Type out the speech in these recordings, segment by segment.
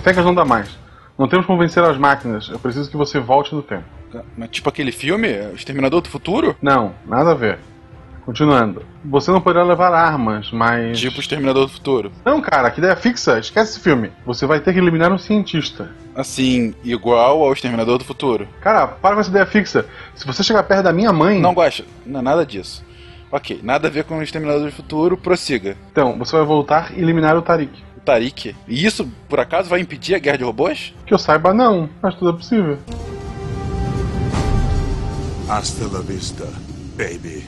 Fencas não dá mais. Não temos como vencer as máquinas. Eu preciso que você volte no tempo. Mas tipo aquele filme, O Exterminador do Futuro? Não, nada a ver. Continuando. Você não poderá levar armas, mas. Tipo o Exterminador do Futuro. Não, cara, que ideia fixa. Esquece esse filme. Você vai ter que eliminar um cientista. Assim, igual ao Exterminador do Futuro. Cara, para com essa ideia fixa. Se você chegar perto da minha mãe. Não gosta. Não, nada disso. Ok, nada a ver com o Exterminador do Futuro, prossiga. Então, você vai voltar e eliminar o Tarik. O Tarik? E isso, por acaso, vai impedir a guerra de robôs? Que eu saiba, não. Mas tudo é possível. Hasta la vista, baby.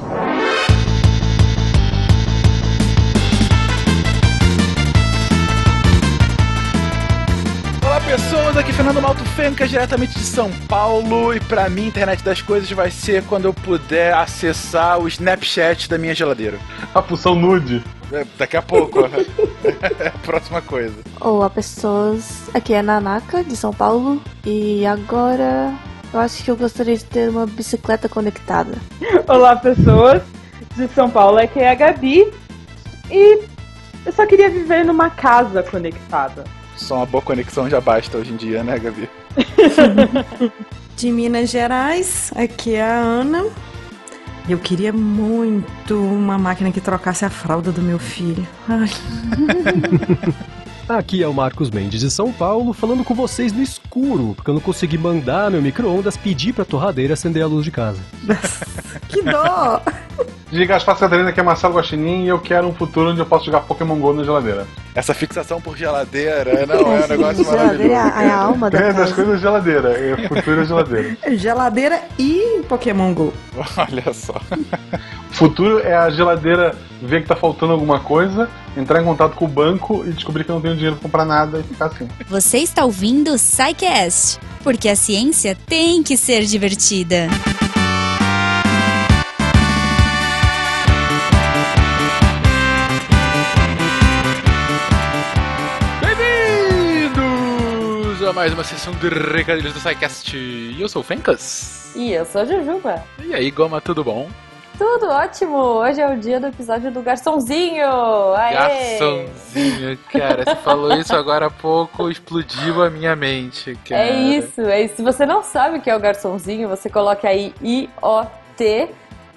Olá pessoas, aqui é Fernando Malto Fênica, diretamente de São Paulo. E pra mim, internet das coisas vai ser quando eu puder acessar o Snapchat da minha geladeira. A função nude. É, daqui a pouco. é a próxima coisa. Olá pessoas, aqui é Nanaka de São Paulo. E agora eu acho que eu gostaria de ter uma bicicleta conectada. Olá pessoas de São Paulo, aqui é a Gabi. E eu só queria viver numa casa conectada. Só uma boa conexão já basta hoje em dia, né, Gabi? De Minas Gerais, aqui é a Ana. Eu queria muito uma máquina que trocasse a fralda do meu filho. Ai. Aqui é o Marcos Mendes de São Paulo, falando com vocês no escuro, porque eu não consegui mandar meu micro-ondas pedir pra torradeira acender a luz de casa. que dó! Diga as Catarina que é Marcelo Guaxinim e eu quero um futuro onde eu posso jogar Pokémon GO na geladeira. Essa fixação por geladeira, não, é um negócio Geladeira é a, maravilhoso. é a alma da É, das coisas geladeira. É futuro é geladeira. Geladeira e Pokémon GO. Olha só. Futuro é a geladeira ver que tá faltando alguma coisa, entrar em contato com o banco e descobrir que eu não tenho dinheiro pra comprar nada e ficar assim. Você está ouvindo o SciCast, porque a ciência tem que ser divertida. A mais uma sessão de recadilhos do SciCast. E eu sou o Fencas. E eu sou a Jujuba. E aí, Goma, tudo bom? Tudo ótimo! Hoje é o dia do episódio do Garçonzinho! Aê! Garçomzinho, cara, você falou isso agora há pouco, explodiu a minha mente, cara. É isso, é isso. Se você não sabe o que é o garçonzinho, você coloca aí I-O-T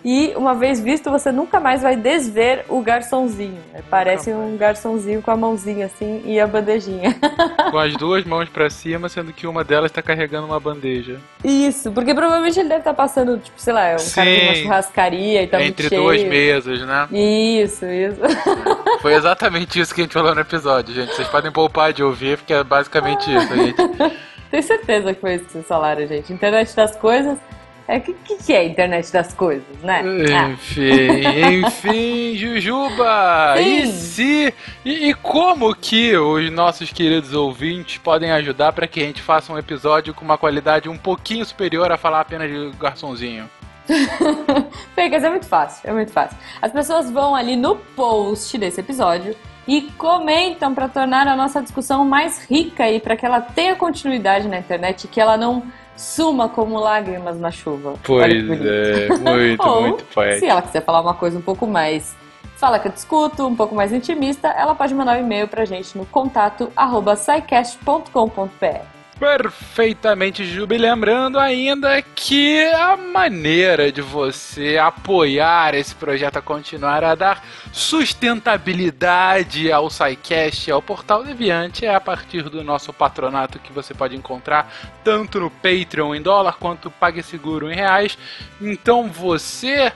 e uma vez visto, você nunca mais vai desver o garçonzinho. Parece um garçonzinho com a mãozinha assim e a bandejinha. Com as duas mãos pra cima, sendo que uma delas tá carregando uma bandeja. Isso, porque provavelmente ele deve estar passando, tipo, sei lá, um cara de uma Sim. churrascaria e tá Entre duas mesas, né? Isso, isso. Foi exatamente isso que a gente falou no episódio, gente. Vocês podem poupar de ouvir, porque é basicamente isso, gente. Tenho certeza que foi isso que vocês falaram, gente. Internet das coisas. É, o que, que, é internet das coisas, né? Ah, Enfim, enfim, Jujuba! E Sim. se. E, e como que os nossos queridos ouvintes podem ajudar para que a gente faça um episódio com uma qualidade um pouquinho superior a falar apenas de garçonzinho? Fencas, é muito fácil, é muito fácil. As pessoas vão ali no post desse episódio e comentam para tornar a nossa discussão mais rica e para que ela tenha continuidade na internet e que ela não suma como lágrimas na chuva. Pois é, muito, Ou, muito se poético. ela quiser falar uma coisa um pouco mais fala que eu discuto, um pouco mais intimista, ela pode mandar um e-mail pra gente no contato arroba. Perfeitamente, Juba. E lembrando ainda que a maneira de você apoiar esse projeto a continuar a dar sustentabilidade ao SciCast e ao Portal Deviante é a partir do nosso patronato que você pode encontrar tanto no Patreon em dólar quanto PagSeguro em reais. Então você,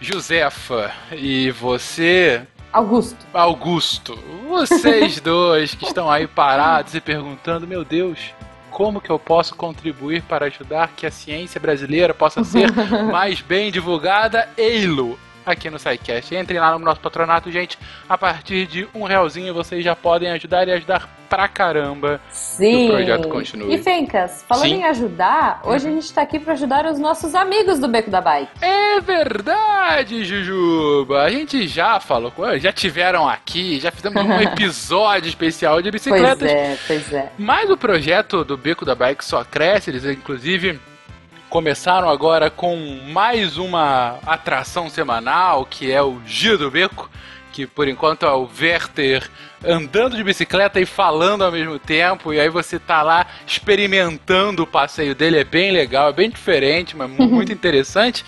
Josefa, e você, Augusto. Augusto, vocês dois que estão aí parados e perguntando, meu Deus, como que eu posso contribuir para ajudar que a ciência brasileira possa ser mais bem divulgada? Eilo! Aqui no SciCast. Entrem lá no nosso patronato, gente. A partir de um realzinho vocês já podem ajudar e ajudar pra caramba. Sim. O projeto continue. E Fencas, falando Sim. em ajudar, hoje a gente tá aqui pra ajudar os nossos amigos do Beco da Bike. É verdade, Jujuba. A gente já falou, com eles, já tiveram aqui, já fizemos um episódio especial de Pois bicicletas. é, pois é. Mas o projeto do Beco da Bike só cresce, eles inclusive começaram agora com mais uma atração semanal, que é o Giro do Beco, que por enquanto é o Werther andando de bicicleta e falando ao mesmo tempo, e aí você tá lá experimentando o passeio dele, é bem legal, é bem diferente, mas muito interessante.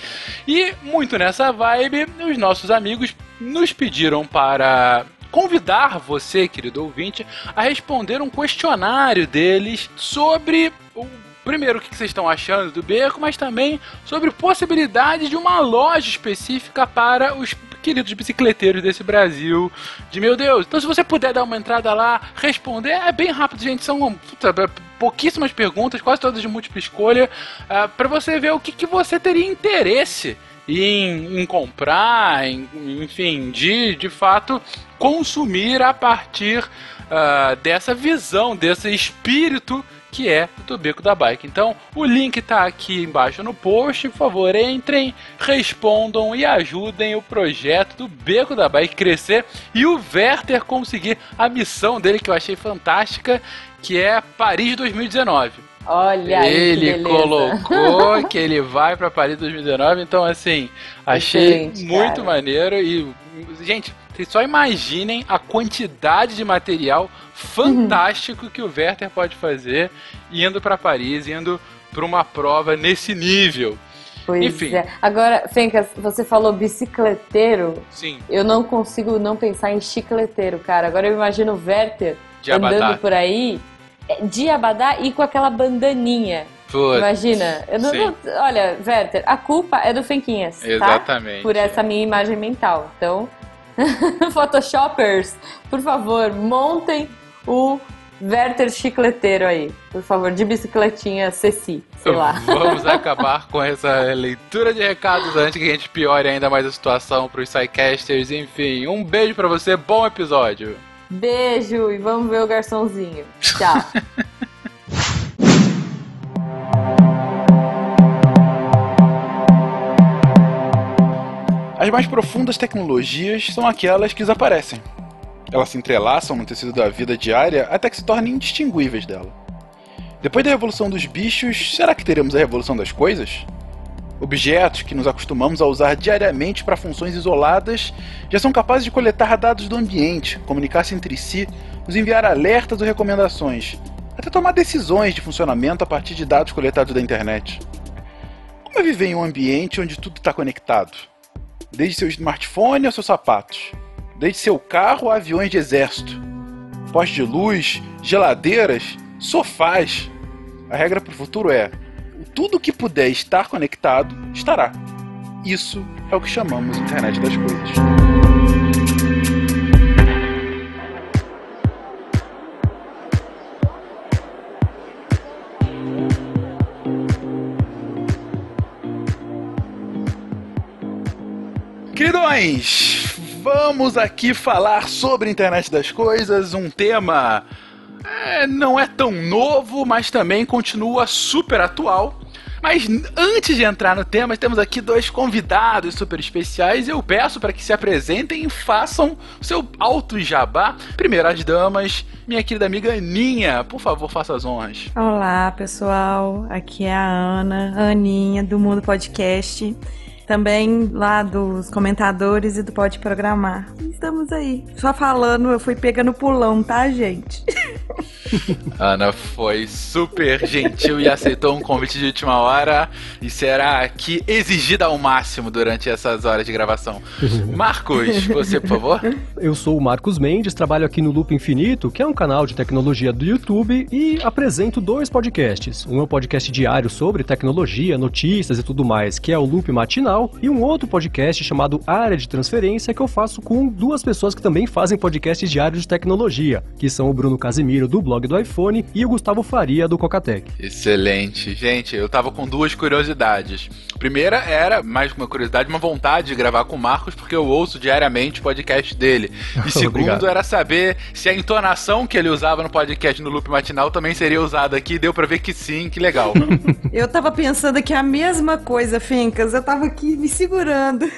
E muito nessa vibe, os nossos amigos nos pediram para convidar você, querido ouvinte, a responder um questionário deles sobre o primeiro o que vocês estão achando do beco, mas também sobre possibilidade de uma loja específica para os queridos bicicleteiros desse Brasil. De meu Deus. Então, se você puder dar uma entrada lá, responder, é bem rápido, gente. São puta, pouquíssimas perguntas, quase todas de múltipla escolha, uh, para você ver o que, que você teria interesse. Em, em, comprar, em, enfim, de de fato consumir a partir uh, dessa visão, desse espírito que é do Beco da Bike. Então, o link está aqui embaixo no post. Por favor, entrem, respondam e ajudem o projeto do Beco da Bike crescer e o Werther conseguir a missão dele que eu achei fantástica, que é Paris 2019. Olha Ele colocou que ele vai para Paris 2019, então assim, achei Excelente, muito cara. maneiro e gente, vocês só imaginem a quantidade de material fantástico que o Werther pode fazer indo para Paris, indo para uma prova nesse nível. Pois Enfim. é. Agora, Fencas, você falou bicicleteiro. Sim. Eu não consigo não pensar em chicleteiro, cara. Agora eu imagino o Werther De andando Abadá. por aí é, de abadá e com aquela bandaninha. Putz, Imagina. Não, não- olha, Werther, a culpa é do Fenquinhas, tá? Exatamente. Por essa minha imagem mental. Então, Photoshoppers, por favor, montem o Werther chicleteiro aí. Por favor, de bicicletinha Ceci, sei lá. Vamos acabar com essa leitura de recados antes que a gente piore ainda mais a situação para os sidecasters. Enfim, um beijo para você, bom episódio. Beijo e vamos ver o garçomzinho. Tchau. As mais profundas tecnologias são aquelas que desaparecem. Elas se entrelaçam no tecido da vida diária até que se tornem indistinguíveis dela. Depois da revolução dos bichos, será que teremos a revolução das coisas? Objetos que nos acostumamos a usar diariamente para funções isoladas já são capazes de coletar dados do ambiente, comunicar-se entre si, nos enviar alertas ou recomendações, até tomar decisões de funcionamento a partir de dados coletados da internet. Como é viver em um ambiente onde tudo está conectado? Desde seu smartphone aos seus sapatos, desde seu carro a aviões de exército, postes de luz, geladeiras, sofás. A regra para o futuro é: tudo que puder estar conectado estará. Isso é o que chamamos internet das coisas. Queridões, vamos aqui falar sobre a internet das coisas, um tema é, não é tão novo, mas também continua super atual. Mas antes de entrar no tema, temos aqui dois convidados super especiais. Eu peço para que se apresentem e façam seu alto jabá. Primeiro as damas, minha querida amiga Aninha, por favor, faça as honras. Olá, pessoal. Aqui é a Ana, Aninha, do Mundo Podcast. Também lá dos comentadores e do Pode Programar. Estamos aí. Só falando, eu fui pegando pulão, tá, gente? Ana foi super gentil e aceitou um convite de última hora e será aqui exigida ao máximo durante essas horas de gravação. Marcos, você, por favor? Eu sou o Marcos Mendes, trabalho aqui no Loop Infinito, que é um canal de tecnologia do YouTube, e apresento dois podcasts. Um é um podcast diário sobre tecnologia, notícias e tudo mais, que é o Loop Matinal, e um outro podcast chamado Área de Transferência, que eu faço com duas pessoas que também fazem podcasts diários de tecnologia, que são o Bruno Casimiro, do blog do iPhone, e o Gustavo Faria, do Cocatec. Excelente. Gente, eu tava com duas curiosidades. Primeira era, mais que uma curiosidade, uma vontade de gravar com o Marcos, porque eu ouço diariamente o podcast dele. E segundo era saber se a entonação que ele usava no podcast no loop matinal também seria usada aqui. Deu pra ver que sim, que legal. Eu tava pensando aqui a mesma coisa, Fincas. Eu tava aqui me segurando.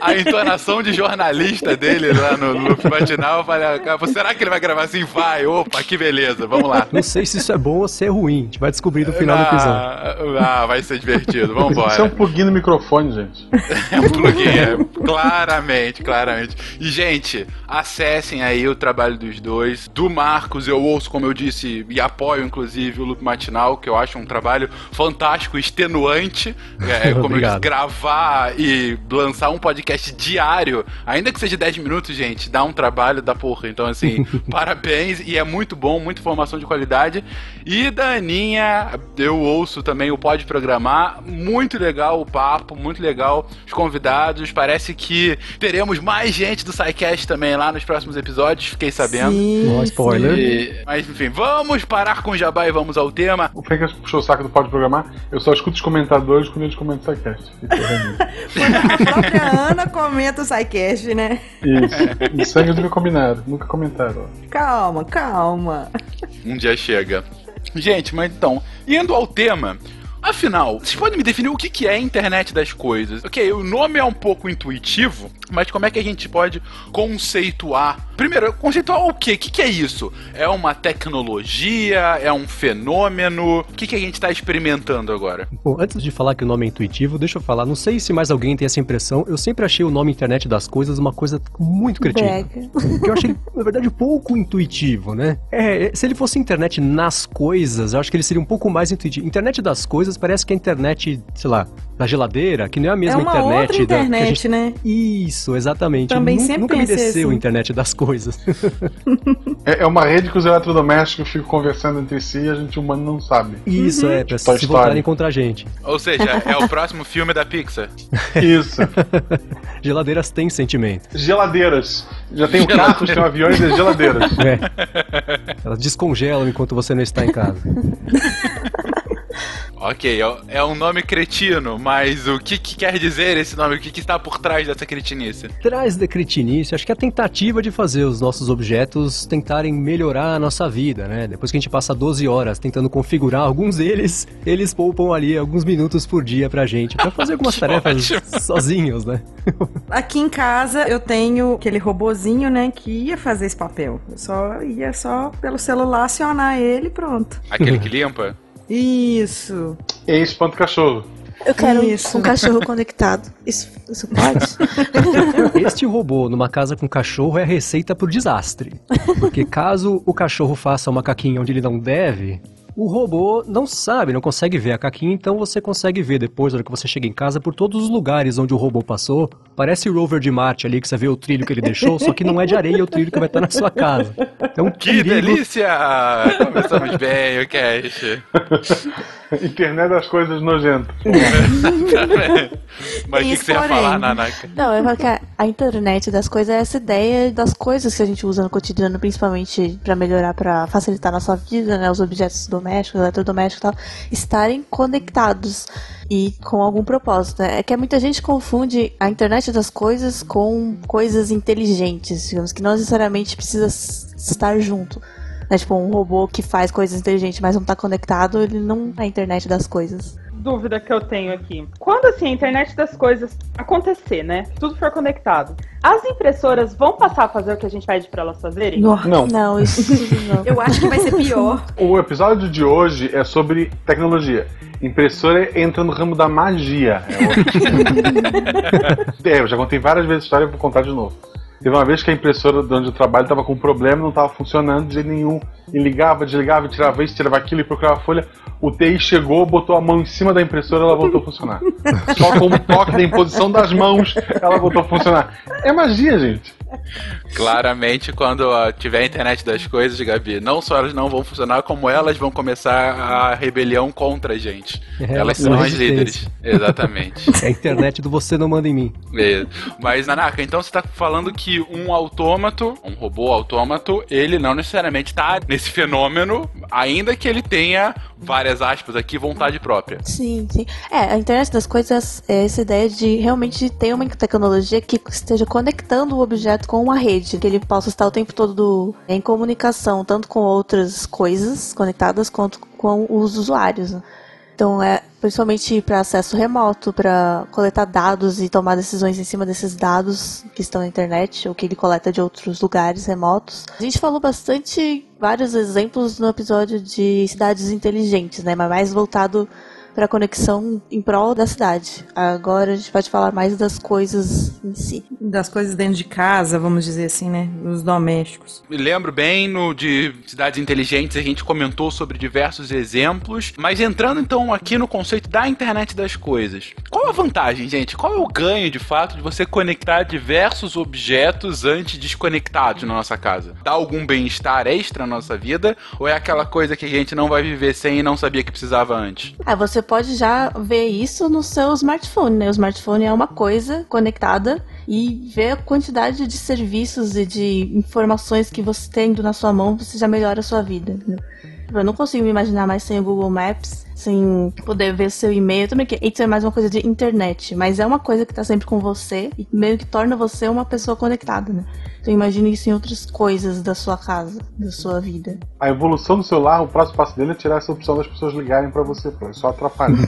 A entonação de jornalista dele lá no, Loop Matinal, eu falei, ah, será que ele vai gravar assim? Vai, opa, que beleza, vamos lá. Não sei se isso é bom ou se é ruim. A gente vai descobrir no final do episódio. Ah, ah, vai ser divertido, vamos embora. Isso é um plugin no microfone, gente. É um plugin, é, claramente, claramente. E, gente, acessem aí o trabalho dos dois. Do Marcos, eu ouço, como eu disse, e apoio, inclusive, o Loop Matinal, que eu acho um trabalho fantástico, extenuante. É, como eu disse, gravar e lançar um podcast diário, ainda que seja 10 minutos, gente, dá um trabalho da porra. Então, assim, parabéns. E é muito bom, muita informação de qualidade. E da Aninha, eu ouço também o Pode Programar. Muito legal o papo, muito legal os convidados. Parece que teremos mais gente do SciCast também lá nos próximos episódios, fiquei sabendo. Sim, spoiler. E, mas enfim, vamos parar com o jabá e vamos ao tema. O Fencas puxou o saco do Pode Programar. Eu só escuto os comentadores quando eles comentam o SciCast. a própria Ana comenta o SciCast, né? Isso. E sangue nunca combinaram, nunca comentaram. Calma, calma. Um dia chega. Gente, mas então, indo ao tema, Afinal, vocês podem me definir o que é a internet das coisas? Ok, o nome é um pouco intuitivo, mas como é que a gente pode conceituar? Primeiro, conceituar o quê? O que é isso? É uma tecnologia? É um fenômeno? O que a gente está experimentando agora? Bom, antes de falar que o nome é intuitivo, deixa eu falar. Não sei se mais alguém tem essa impressão. Eu sempre achei o nome internet das coisas uma coisa muito cretina. Que eu achei, na verdade, pouco intuitivo, né? É, se ele fosse internet nas coisas, eu acho que ele seria um pouco mais intuitivo. Internet das coisas parece que é a internet, sei lá, da geladeira, que não é a mesma é uma internet. Outra internet, da, gente... né? Isso, exatamente. Também eu sempre nunca me desceu assim. internet das coisas. é, é, uma rede que os eletrodomésticos ficam conversando entre si e a gente humano não sabe. Isso, Uhum. é, pra se voltarem contra a gente. Ou seja, é o próximo filme da Pixar. Isso. Geladeiras têm sentimento. Geladeiras. Já tem o Geladeira. carros, tem aviões e as geladeiras. É. Elas descongelam enquanto você não está em casa. Ok, é- é um nome cretino, mas o que, que quer dizer esse nome? O que, que está por trás dessa cretinice? Traz da cretinice, acho que é a tentativa de fazer os nossos objetos tentarem melhorar a nossa vida, né? Depois que a gente passa 12 horas tentando configurar alguns deles, eles poupam ali alguns minutos por dia pra gente, pra fazer algumas tarefas ótimo. sozinhos, né? Aqui em casa eu tenho aquele robozinho, né, que ia fazer esse papel. Eu só ia só pelo celular acionar ele e pronto. Aquele que limpa? Isso. E espanto cachorro. Eu quero Isso. um cachorro conectado. Isso, isso pode? Este robô numa casa com cachorro é a receita pro desastre. Porque caso o cachorro faça uma caquinha onde ele não deve, o robô não sabe, não consegue ver a caquinha, então você consegue ver depois, na hora que você chega em casa, por todos os lugares onde o robô passou. Parece o rover de Marte ali, que você vê o trilho que ele deixou, só que não é de areia o trilho que vai estar na sua casa. Então, Que delícia! Começamos bem o cast. Internet das coisas nojentas. Mas o que, que você ia porém. falar, Nanaka? Não, eu falo que a, a internet das coisas é essa ideia das coisas que a gente usa no cotidiano, principalmente pra melhorar, pra facilitar a nossa vida, né? Os objetos domésticos, eletrodomésticos e tal, estarem conectados e com algum propósito. né? É que muita gente confunde a internet das coisas com coisas inteligentes, digamos, que não necessariamente precisa estar junto. Né? Tipo, um robô que faz coisas inteligentes, mas não tá conectado, ele não é a internet das coisas. dúvida que eu tenho aqui. Quando assim a internet das coisas acontecer, né? Tudo for conectado, as impressoras vão passar a fazer o que a gente pede pra elas fazerem? Não. Não, isso não. Eu acho que vai ser pior. O episódio de hoje é sobre tecnologia. Impressora entra no ramo da magia. É, É, eu já contei várias vezes a história e vou contar de novo. Teve uma vez que a impressora de onde eu trabalho estava com um problema, não estava funcionando de jeito nenhum. E ligava, desligava, tirava isso, tirava aquilo e procurava a folha. O TI chegou, botou a mão em cima da impressora ela voltou a funcionar. Só com o toque da imposição das mãos, ela voltou a funcionar. É magia, gente. Claramente, quando ó, tiver a internet das coisas, Gabi, não só elas não vão funcionar, como elas vão começar a rebelião contra a gente. É, elas são as líderes. Exatamente. É a internet do você não manda em mim. É. Mas, Nanaka, então você tá falando que um autômato, um robô autômato, ele não necessariamente tá nesse fenômeno, ainda que ele tenha, várias aspas aqui, vontade própria. Sim, sim. É, a internet das coisas é essa ideia de realmente ter uma tecnologia que esteja conectando o objeto com uma rede, que ele possa estar o tempo todo em comunicação, tanto com outras coisas conectadas quanto com os usuários. Então é principalmente para acesso remoto, para coletar dados e tomar decisões em cima desses dados que estão na internet ou que ele coleta de outros lugares remotos. A gente falou bastante vários exemplos no episódio de cidades inteligentes, né, mas mais voltado para conexão em prol da cidade. Agora a gente pode falar mais das coisas em si. Das coisas dentro de casa, vamos dizer assim, né? Os domésticos. Me lembro bem no de cidades inteligentes, a gente comentou sobre diversos exemplos, mas entrando então aqui no conceito da internet das coisas. Qual a vantagem, gente? Qual é o ganho de fato de você conectar diversos objetos antes desconectados na nossa casa? Dá algum bem-estar extra na nossa vida? Ou é aquela coisa que a gente não vai viver sem e não sabia que precisava antes? Ah, você pode já ver isso no seu smartphone, né? O smartphone é uma coisa conectada e ver a quantidade de serviços e de informações que você tendo na sua mão, você já melhora a sua vida. Eu não consigo me imaginar mais sem o Google Maps, sem poder ver seu e-mail. Também que isso é mais uma coisa de internet, mas é uma coisa que está sempre com você e meio que torna você uma pessoa conectada, né? Então imagine isso em outras coisas da sua casa, da sua vida. A evolução do celular, o próximo passo dele é tirar essa opção das pessoas ligarem para você, pô. É só atrapalha.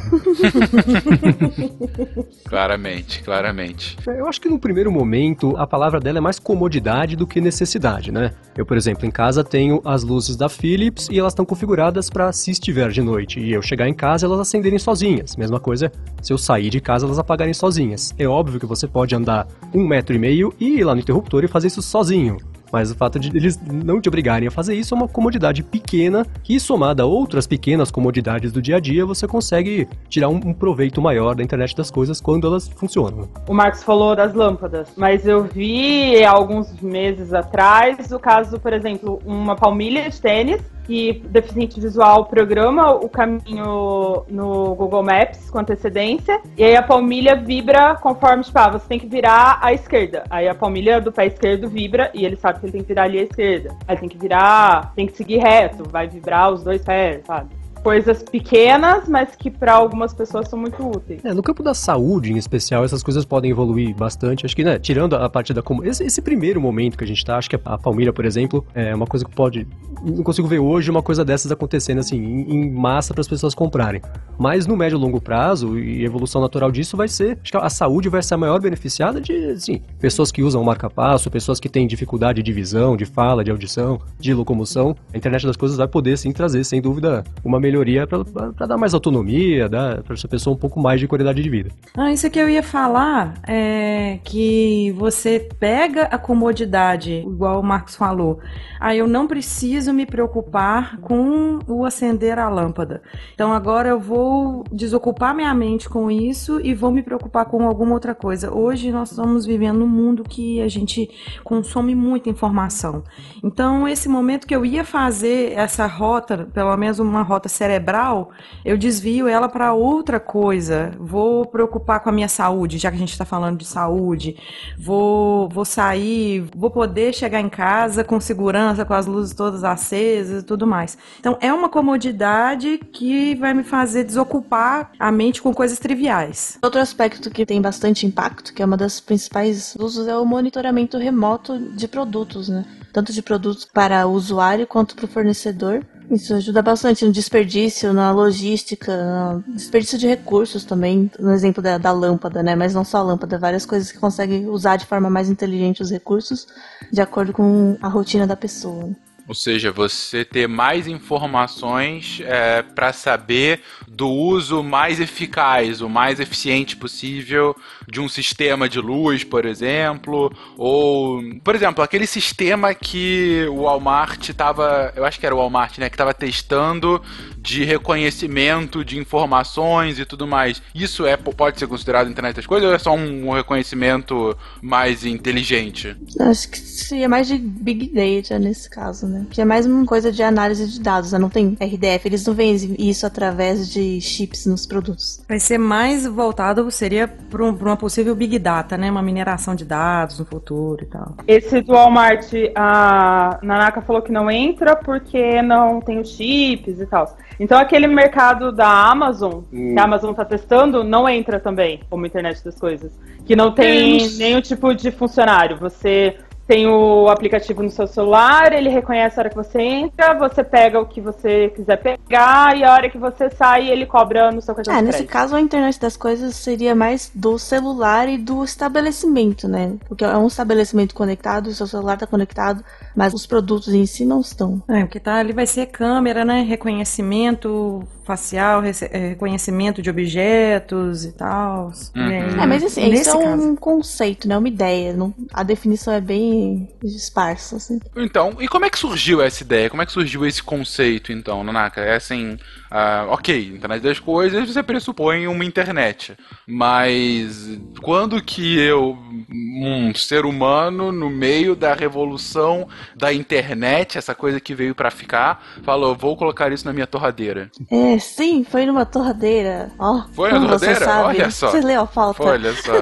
claramente, claramente. Eu acho que no primeiro momento a palavra dela é mais comodidade do que necessidade, né? Eu, por exemplo, em casa tenho as luzes da Philips e elas estão configuradas para se estiver de noite e eu chegar em casa elas acenderem sozinhas. Mesma coisa se eu sair de casa elas apagarem sozinhas. É óbvio que você pode andar um metro e meio e ir lá no interruptor e fazer isso sozinho. Mas o fato de eles não te obrigarem a fazer isso é uma comodidade pequena que, somada a outras pequenas comodidades do dia a dia, você consegue tirar um, um, proveito maior da internet das coisas quando elas funcionam. O Marcos falou das lâmpadas, mas eu vi alguns meses atrás o caso, por exemplo, uma palmilha de tênis que deficiente visual programa o caminho no Google Maps com antecedência, e aí a palmilha vibra conforme, tipo, ah, você tem que virar à esquerda. Aí a palmilha do pé esquerdo vibra e ele sabe que ele tem que virar ali à esquerda. Aí tem que virar, tem que seguir reto, vai vibrar os dois pés, sabe? Coisas pequenas, mas que para algumas pessoas são muito úteis. É, no campo da saúde, em especial, essas coisas podem evoluir bastante. Acho que, né, tirando a parte da como esse, esse, primeiro momento que a gente tá, acho que a Palmira, por exemplo, é uma coisa que pode não consigo ver hoje uma coisa dessas acontecendo assim em, em massa para as pessoas comprarem. Mas no médio e longo prazo e evolução natural disso vai ser, acho que a saúde vai ser a maior beneficiada de, assim, pessoas que usam marca-passo, pessoas que têm dificuldade de visão, de fala, de audição, de locomoção. A internet das coisas vai poder sim trazer, sem dúvida, uma melhoria melhoria para dar mais autonomia, dar para essa pessoa um pouco mais de qualidade de vida. Ah, isso que eu ia falar é que você pega a comodidade, igual o Marcos falou. Aí eu não preciso me preocupar com o acender a lâmpada. Então agora eu vou desocupar minha mente com isso e vou me preocupar com alguma outra coisa. Hoje nós estamos vivendo num mundo que a gente consome muita informação. Então esse momento que eu ia fazer essa rota, pelo menos uma rota cerebral, eu desvio ela para outra coisa. Vou preocupar com a minha saúde, já que a gente está falando de saúde. Vou, vou sair, vou poder chegar em casa com segurança, com as luzes todas acesas e tudo mais. Então é uma comodidade que vai me fazer desocupar a mente com coisas triviais. Outro aspecto que tem bastante impacto, que é uma das principais usos, é o monitoramento remoto de produtos, né? Tanto de produtos para o usuário quanto para o fornecedor. Isso ajuda bastante no desperdício, na logística, no desperdício de recursos também, no exemplo da, da, lâmpada, né? Mas não só a lâmpada, várias coisas que conseguem usar de forma mais inteligente os recursos, de acordo com a rotina da pessoa. Ou seja, você ter mais informações é, para saber do uso mais eficaz, o mais eficiente possível de um sistema de luz, por exemplo, ou, por exemplo, aquele sistema que o Walmart estava, eu acho que era o Walmart, né, que estava testando de reconhecimento de informações e tudo mais. Isso é pode ser considerado internet das coisas ou é só um reconhecimento mais inteligente? Acho que seria mais de big data nesse caso, né? Que é mais uma coisa de análise de dados, né? não tem RDF, eles não veem isso através de chips nos produtos. Vai ser mais voltado seria para uma possível big data, né? Uma mineração de dados no futuro e tal. Esse do Walmart, a Nanaka falou que não entra porque não tem os chips e tal. Então aquele mercado da Amazon, hum. que a Amazon está testando, não entra também como internet das coisas. Que não tem nenhum tipo de funcionário. Você tem o aplicativo no seu celular, ele reconhece a hora que você entra, você pega o que você quiser pegar e a hora que você sai, ele cobra no seu cartão É, de nesse caso a internet das coisas seria mais do celular e do estabelecimento, né? Porque é um estabelecimento conectado, o seu celular tá conectado, mas os produtos em si não estão. É, porque tá ali vai ser câmera, né? Reconhecimento facial, é, reconhecimento de objetos e tal. Uhum. É, mas assim, nesse isso é caso. um conceito, né? Uma ideia. não- a definição é bem esparsa, assim. Então, e como é que surgiu essa ideia? Como é que surgiu esse conceito, então, Nanaka? É assim, ah, ok, internet das coisas, você pressupõe uma internet. Mas quando que eu, um ser humano, no meio da revolução da internet, essa coisa que veio pra ficar, falou, vou colocar isso na minha torradeira? É, sim, foi numa torradeira. Ó, Foi na você torradeira? sabe. Olha só. Você leu a pauta? Olha só.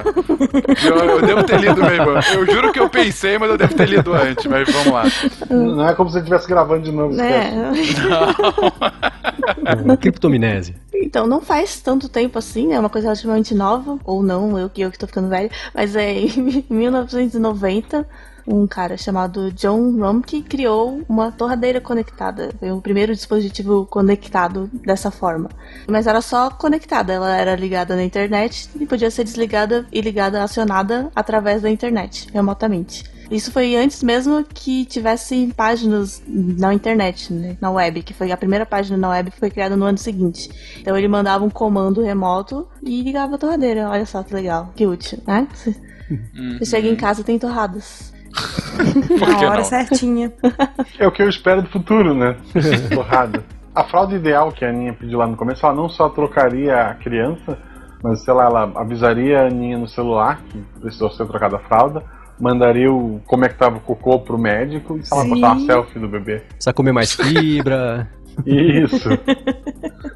Eu, eu devo ter lido mesmo. Eu juro que eu pensei, mas eu devo ter lido antes. Mas vamos lá. Não é como se ele estivesse gravando de novo. Né? É, Criptominese. Então, não faz tanto tempo assim, é uma coisa relativamente nova, ou não, eu que eu que tô ficando velho, mas é em 1990, um cara chamado John Rumke criou uma torradeira conectada. Foi o primeiro dispositivo conectado dessa forma. Mas era só conectada, ela era ligada na internet e podia ser desligada e ligada, acionada através da internet, remotamente. Isso foi antes mesmo que tivesse páginas na internet, né, na web, que foi a primeira página na web que foi criada no ano seguinte. Então ele mandava um comando remoto e ligava a torradeira. Olha só que legal, que útil, né? Você você chega em casa e tem torradas. Na hora não? certinha. É o que eu espero do futuro, né? Porrada. A fralda ideal que a Aninha pediu lá no começo, ela não só trocaria a criança, mas sei lá, ela avisaria a Aninha no celular que precisou ser trocada a fralda, mandaria o como é que tava o cocô pro médico e lá, Sim. botar uma selfie do bebê. Precisa comer mais fibra. Isso.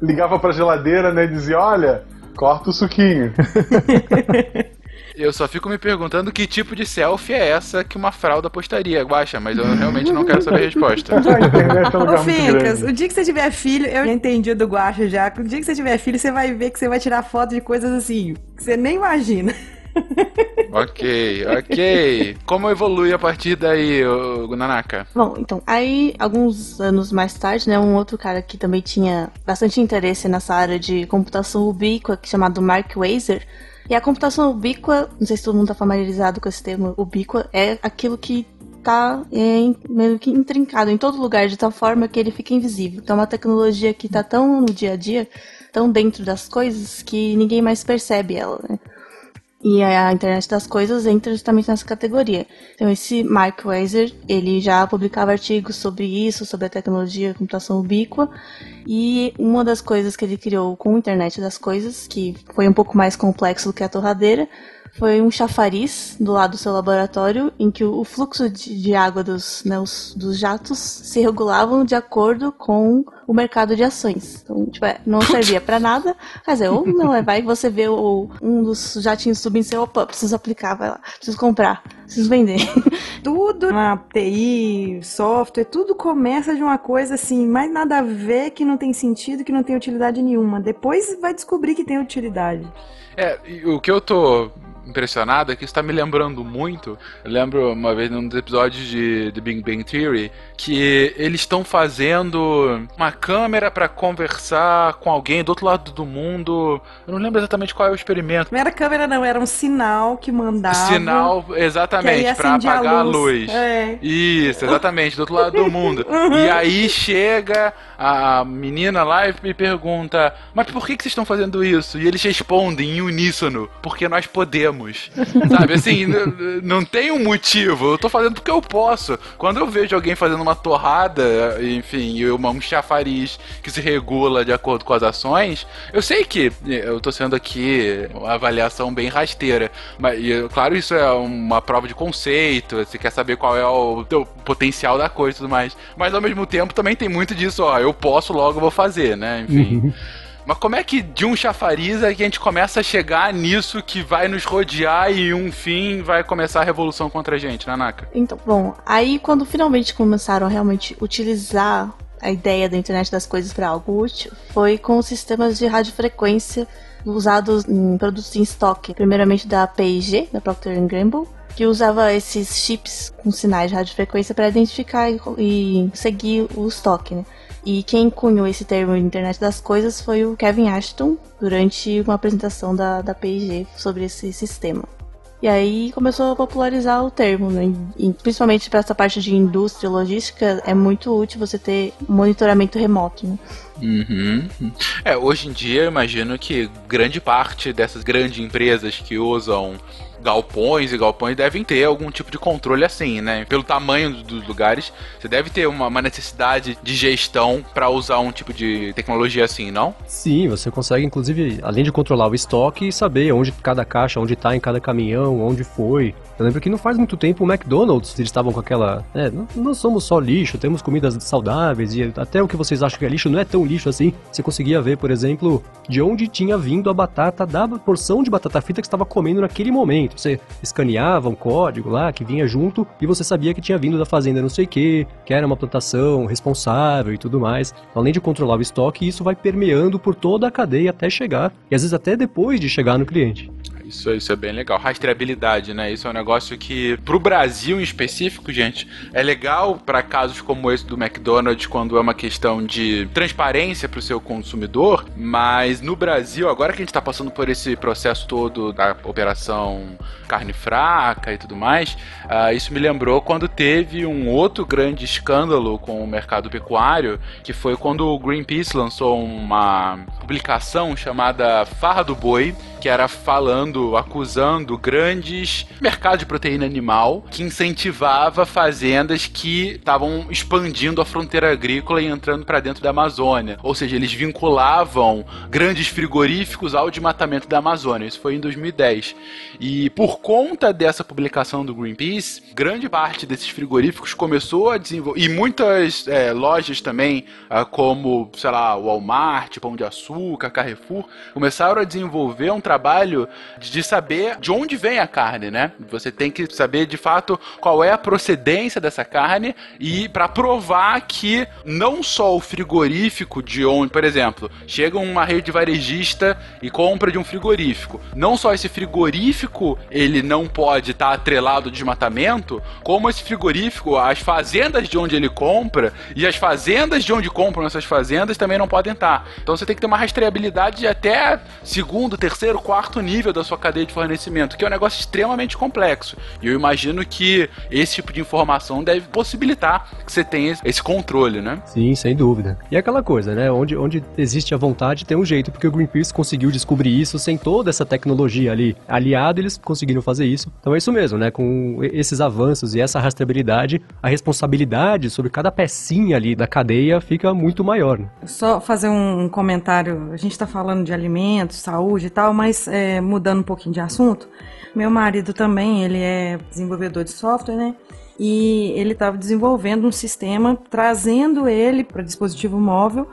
Ligava pra geladeira, né, e dizia, olha, corta o suquinho. Eu só fico me perguntando que tipo de selfie é essa que uma fralda postaria, Guaxa, mas eu realmente não quero saber a resposta. É um Ô, Fincas, o dia que você tiver filho, eu já entendi do Guacha já. O dia que você tiver filho, você vai ver que você vai tirar foto de coisas assim, que você nem imagina. Ok, ok. Como evolui a partir daí, ô, Nanaka? Bom, então, aí, alguns anos mais tarde, né, um outro cara que também tinha bastante interesse nessa área de computação ubíqua, é chamado Mark Weiser. E a computação ubíqua, não sei se todo mundo tá familiarizado com esse termo ubíqua, é aquilo que tá é, meio que intrincado em todo lugar, de tal forma que ele fica invisível. Então, é uma tecnologia que tá tão no dia a dia, tão dentro das coisas, que ninguém mais percebe ela, né? E a internet das coisas entra justamente nessa categoria. Então esse Mark Weiser, ele já publicava artigos sobre isso, sobre a tecnologia computação ubíqua, e uma das coisas que ele criou com a internet das coisas, que foi um pouco mais complexo do que a torradeira, foi um chafariz do lado do seu laboratório em que o fluxo de, de água dos, né, os- dos jatos se regulavam de acordo com o mercado de ações. Então, tipo, é, não servia pra nada. Quer dizer, ou não, é, vai você vê o, um dos jatinhos subindo e você, opa, preciso aplicar, vai lá, preciso comprar, preciso vender. Tudo na TI, software, tudo começa de uma coisa assim, mais nada a ver, que não tem sentido, que não tem utilidade nenhuma. Depois vai descobrir que tem utilidade. É, e o que eu tô impressionado é que isso tá me lembrando muito. Eu lembro uma vez num dos episódios de The Big Bang Theory que eles estão fazendo uma câmera pra conversar com alguém do outro lado do mundo. Eu não lembro exatamente qual é o experimento. Não era câmera, não, era um sinal que mandava. Sinal, exatamente, acendia apagar a luz. É. Isso, exatamente, do outro lado do mundo. E aí chega a menina lá e me pergunta: Mas por que, que vocês estão fazendo isso? E eles respondem em uníssono: Porque nós podemos. Sabe, assim, não tem um motivo. Eu tô fazendo porque eu posso. Quando eu vejo alguém fazendo uma torrada, enfim, uma- um chafariz que se regula de acordo com as ações, eu sei que eu tô sendo aqui uma avaliação bem rasteira. Mas, e, claro, isso é uma prova de conceito, você quer saber qual é o teu potencial da coisa e tudo mais. Mas ao mesmo tempo também tem muito disso, ó, eu posso, logo vou fazer, né? Enfim. Mas como é que de um chafariz é que a gente começa a chegar nisso que vai nos rodear e um fim vai começar a revolução contra a gente, Nanaka? Então, bom, aí quando finalmente começaram a realmente utilizar a ideia da internet das coisas para algo útil, foi com os sistemas de radiofrequência usados em produtos em estoque, primeiramente da P&G, da Procter Gamble, que usava esses chips com sinais de radiofrequência para identificar e, e seguir o estoque, né? E quem cunhou esse termo internet das coisas foi o Kevin Ashton durante uma apresentação da, da P&G sobre esse sistema. E aí começou a popularizar o termo, né? E, principalmente para essa parte de indústria e logística, é muito útil você ter monitoramento remoto. Né? Uhum. É, hoje em dia eu imagino que grande parte dessas grandes empresas que usam galpões e galpões devem ter algum tipo de controle assim, né? Pelo tamanho dos lugares, você deve ter uma, uma necessidade de gestão para usar um tipo de tecnologia assim, não? Sim, você consegue, inclusive, além de controlar o estoque, saber onde cada caixa, onde está em cada caminhão, onde foi. Eu lembro que não faz muito tempo o McDonald's, eles estavam com aquela. É, não, somos só lixo, temos comidas saudáveis e até o que vocês acham que é lixo não é tão lixo assim. Você conseguia ver, por exemplo, de onde tinha vindo a batata da porção de batata frita que estava comendo naquele momento. Você escaneava um código lá que vinha junto e você sabia que tinha vindo da fazenda não sei o que, que era uma plantação responsável e tudo mais. Além de controlar o estoque, isso vai permeando por toda a cadeia até chegar, e às vezes até depois de chegar no cliente. Isso, isso é bem legal. Rastreabilidade, né? Isso é um negócio que, pro Brasil em específico, gente, é legal para casos como esse do McDonald's, quando é uma questão de transparência para o seu consumidor, mas no Brasil, agora que a gente está passando por esse processo todo da operação carne fraca e tudo mais, uh, isso me lembrou quando teve um outro grande escândalo com o mercado pecuário, que foi quando o Greenpeace lançou uma publicação chamada Farra do Boi, que era falando, acusando grandes mercados de proteína animal que incentivava fazendas que estavam expandindo a fronteira agrícola e entrando para dentro da Amazônia. Ou seja, eles vinculavam grandes frigoríficos ao desmatamento da Amazônia. Isso foi em 2010. E por conta dessa publicação do Greenpeace, grande parte desses frigoríficos começou a desenvolver. E muitas é, lojas também, ah, como, sei lá, Walmart, Pão de Açúcar, Carrefour, começaram a desenvolver um trabalho de saber de onde vem a carne, né? Você tem que saber de fato qual é a procedência dessa carne e para provar que não só o frigorífico de onde, por exemplo, chega uma rede varejista e compra de um frigorífico, não só esse frigorífico ele não pode estar tá atrelado ao desmatamento, como esse frigorífico, as fazendas de onde ele compra e as fazendas de onde compram essas fazendas também não podem estar. Tá. Então você tem que ter uma rastreabilidade de até segundo, terceiro, quarto nível da sua cadeia de fornecimento, que é um negócio extremamente complexo. E eu imagino que esse tipo de informação deve possibilitar que você tenha esse controle, né? Sim, sem dúvida. E aquela coisa, né? Onde, onde existe a vontade tem um jeito, porque o Greenpeace conseguiu descobrir isso sem toda essa tecnologia ali. Aliado, eles conseguiram fazer isso. Então é isso mesmo, né? Com esses avanços e essa rastreabilidade, a responsabilidade sobre cada pecinha ali da cadeia fica muito maior. Né? Só fazer um comentário. A gente está falando de alimentos, saúde e tal, mas é, mudando um pouquinho de assunto. Meu marido também, ele é desenvolvedor de software, né? E ele estava desenvolvendo um sistema, trazendo ele para dispositivo móvel,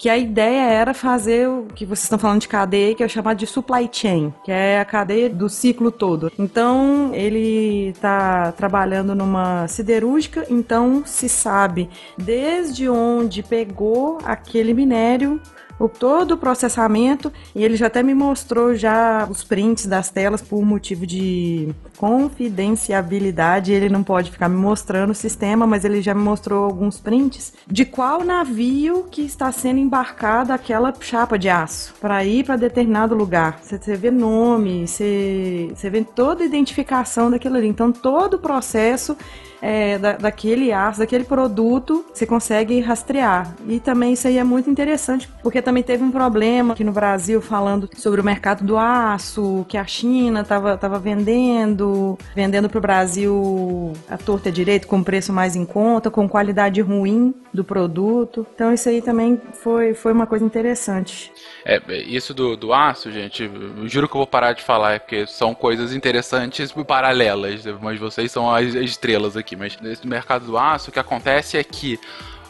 que a ideia era fazer o que vocês estão falando de cadeia, que é chamado de supply chain, que é a cadeia do ciclo todo. Então, ele está trabalhando numa siderúrgica, então se sabe desde onde pegou aquele minério o, todo o processamento e ele já até me mostrou já os prints das telas por motivo de confidenciabilidade. Ele não pode ficar me mostrando o sistema, mas ele já me mostrou alguns prints de qual navio que está sendo embarcado aquela chapa de aço para ir para determinado lugar. Você, você vê nome, você, você vê toda a identificação daquilo ali. Então todo o processo é, da, daquele aço, daquele produto, você consegue rastrear. E também isso aí é muito interessante, porque também teve um problema aqui no Brasil falando sobre o mercado do aço, que a China estava tava vendendo, vendendo para o Brasil a torta direito com preço mais em conta, com qualidade ruim do produto. Então isso aí também foi, foi uma coisa interessante. É, isso do, do aço, gente, juro que eu vou parar de falar, é porque são coisas interessantes paralelas, mas vocês são as estrelas aqui. Mas nesse mercado do aço, o que acontece é que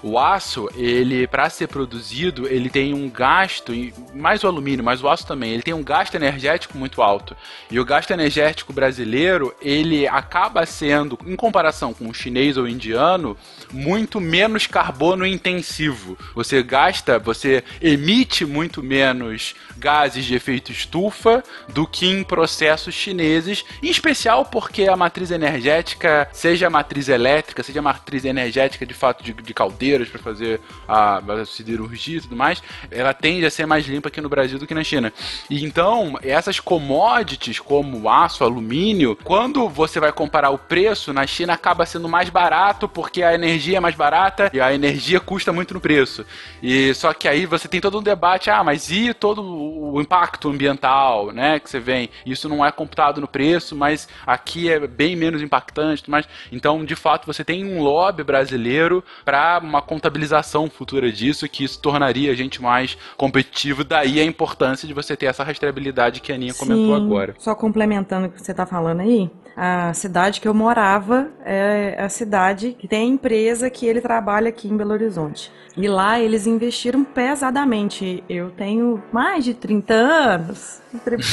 o aço, ele para ser produzido, ele tem um gasto, mais o alumínio, mas o aço também, ele tem um gasto energético muito alto. E o gasto energético brasileiro, ele acaba sendo, em comparação com o chinês ou o indiano, muito menos carbono intensivo. Você gasta, você emite muito menos gases de efeito estufa do que em processos chineses, em especial porque a matriz energética, seja a matriz elétrica, seja a matriz energética de fato de, de caldeiras para fazer a, a siderurgia e tudo mais, ela tende a ser mais limpa aqui no Brasil do que na China. E então, essas commodities como aço, alumínio, quando você vai comparar o preço, na China acaba sendo mais barato porque a energia é mais barata e a energia custa muito no preço. E só que aí você tem todo um debate, ah, mas e todo o impacto ambiental, né, que você vem? Isso não é computado no preço, mas aqui é bem menos impactante, mas então, de fato, você tem um lobby brasileiro para uma contabilização futura disso, que isso tornaria a gente mais competitivo, daí a importância de você ter essa rastreabilidade que a Aninha Sim. comentou agora. Só complementando o que você está falando aí, a cidade que eu morava é a cidade que tem a empresa que ele trabalha aqui em Belo Horizonte. E lá eles investiram pesadamente. Eu tenho mais de 30 anos.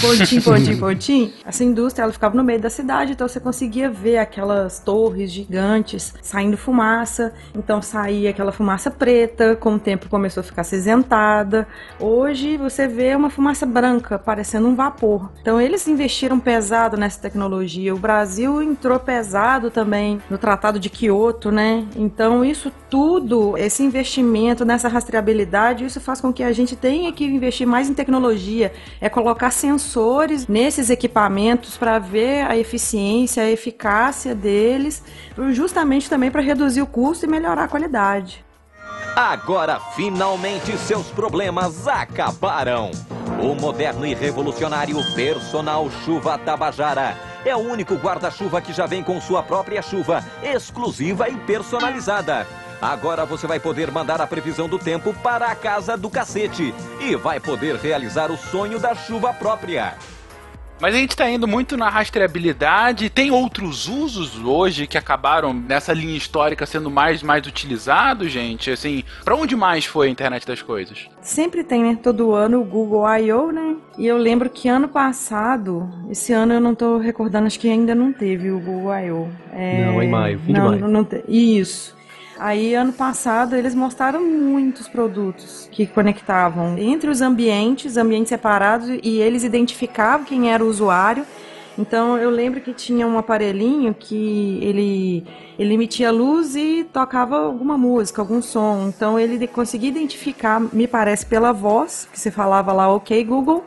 Pontinho, pontinho, pontinho. Essa indústria ela ficava no meio da cidade, então você conseguia ver aquelas torres gigantes saindo fumaça. Então saía aquela fumaça preta, com o tempo começou a ficar acinzentada. Hoje você vê uma fumaça branca, parecendo um vapor. Então eles investiram pesado nessa tecnologia. O Brasil entrou pesado também no Tratado de Kyoto, né? Então isso tudo, esse investimento nessa rastreabilidade, isso faz com que a gente tenha que investir mais em tecnologia, é colocar sensores nesses equipamentos para ver a eficiência, a eficácia deles, justamente também para reduzir o custo e melhorar a qualidade. Agora, finalmente, seus problemas acabaram. O moderno e revolucionário Personal Chuva Tabajara é o único guarda-chuva que já vem com sua própria chuva, exclusiva e personalizada. Agora você vai poder mandar a previsão do tempo para a casa do cacete e vai poder realizar o sonho da chuva própria. Mas a gente está indo muito na rastreabilidade. Tem outros usos hoje que acabaram nessa linha histórica sendo mais mais utilizados, gente? Assim, para onde mais foi a internet das coisas? Sempre tem, né? Todo ano o Google I.O., né? E eu lembro que ano passado, esse ano eu não tô recordando, acho que ainda não teve o Google I.O. É... Não, em maio, fim não, de maio. Não te... Isso. Aí, ano passado, eles mostraram muitos produtos que conectavam entre os ambientes, ambientes separados, e eles identificavam quem era o usuário. Então, eu lembro que tinha um aparelhinho que ele, ele emitia luz e tocava alguma música, algum som. Então, ele conseguia identificar, me parece, pela voz, que você falava lá, ok, Google,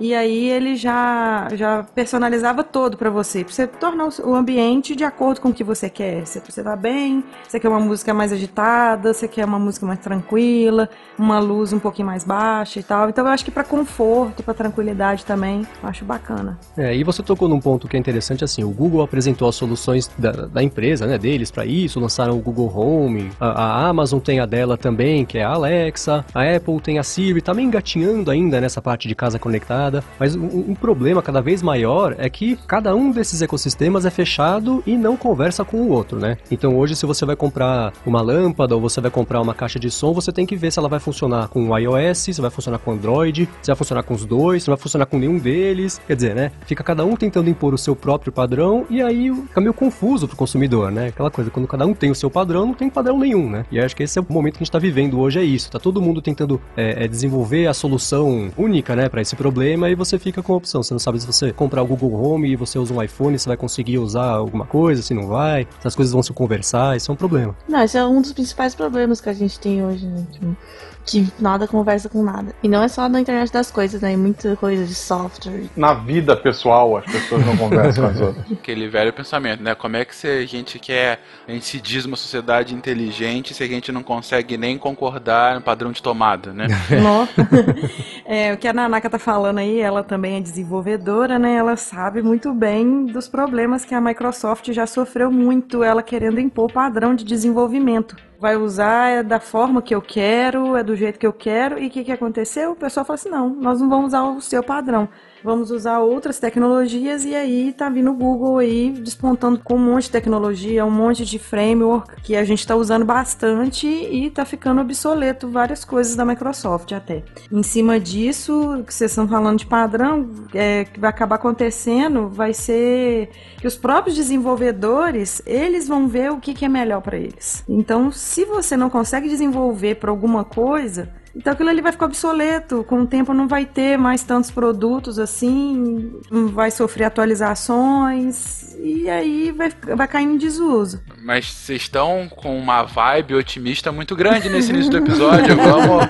e aí ele já, já personalizava todo para você, pra você tornar o ambiente de acordo com o que você quer. Se você tá bem, você quer uma música mais agitada, você quer uma música mais tranquila, uma luz um pouquinho mais baixa e tal. Então eu acho que para conforto, para tranquilidade também, eu acho bacana. É, e você tocou num ponto que é interessante assim, o Google apresentou as soluções da, da empresa, né, deles para isso, lançaram o Google Home, a, a, Amazon tem a dela também, que é a Alexa, a Apple tem a Siri, tá meio engatinhando ainda nessa parte de casa conectada mas um, um, problema cada vez maior é que cada um desses ecossistemas é fechado e não conversa com o outro, né? Então hoje, se você vai comprar uma lâmpada ou você vai comprar uma caixa de som, você tem que ver se ela vai funcionar com o iOS, se vai funcionar com o Android, se vai funcionar com os dois, se vai funcionar com nenhum deles. Quer dizer, né? Fica cada um tentando impor o seu próprio padrão e aí fica meio confuso pro consumidor, né? Aquela coisa, quando cada um tem o seu padrão, não tem padrão nenhum, né? E acho que esse é o momento que a gente tá vivendo hoje, é isso. Tá todo mundo tentando é, é, desenvolver a solução única, né, para esse problema aí você fica com a opção. Você não sabe se você comprar o Google Home e você usa um iPhone, você vai conseguir usar alguma coisa, se não vai, se as coisas vão se conversar, isso é um problema. Não, esse é um dos principais problemas que a gente tem hoje, né? Tipo, que nada conversa com nada. E não é só na internet das coisas, né? Muita coisa de software. Na vida pessoal, as pessoas não conversam com as outras. Aquele velho pensamento, né? Como é que se a gente quer, a gente se diz uma sociedade inteligente se a gente não consegue nem concordar no padrão de tomada, né? Nossa. é, o que a Nanaka tá falando aí, ela também é desenvolvedora, né? Ela sabe muito bem dos problemas que a Microsoft já sofreu muito, ela querendo impor padrão de desenvolvimento vai usar é da forma que eu quero, é do jeito que eu quero. E o que, que aconteceu? O pessoal falou assim: não, nós não vamos usar o seu padrão. Vamos usar outras tecnologias e aí tá vindo o Google aí despontando com um monte de tecnologia, um monte de framework que a gente tá usando bastante e tá ficando obsoleto várias coisas da Microsoft até. Em cima disso, que vocês estão falando de padrão, é, que vai acabar acontecendo vai ser que os próprios desenvolvedores, eles vão ver o que, que é melhor para eles. Então, se você não consegue desenvolver para alguma coisa, então aquilo ali vai ficar obsoleto. Com o tempo não vai ter mais tantos produtos assim, não vai sofrer atualizações e aí vai, vai cair em desuso. Mas vocês estão com uma vibe otimista muito grande nesse início do episódio. Vamos,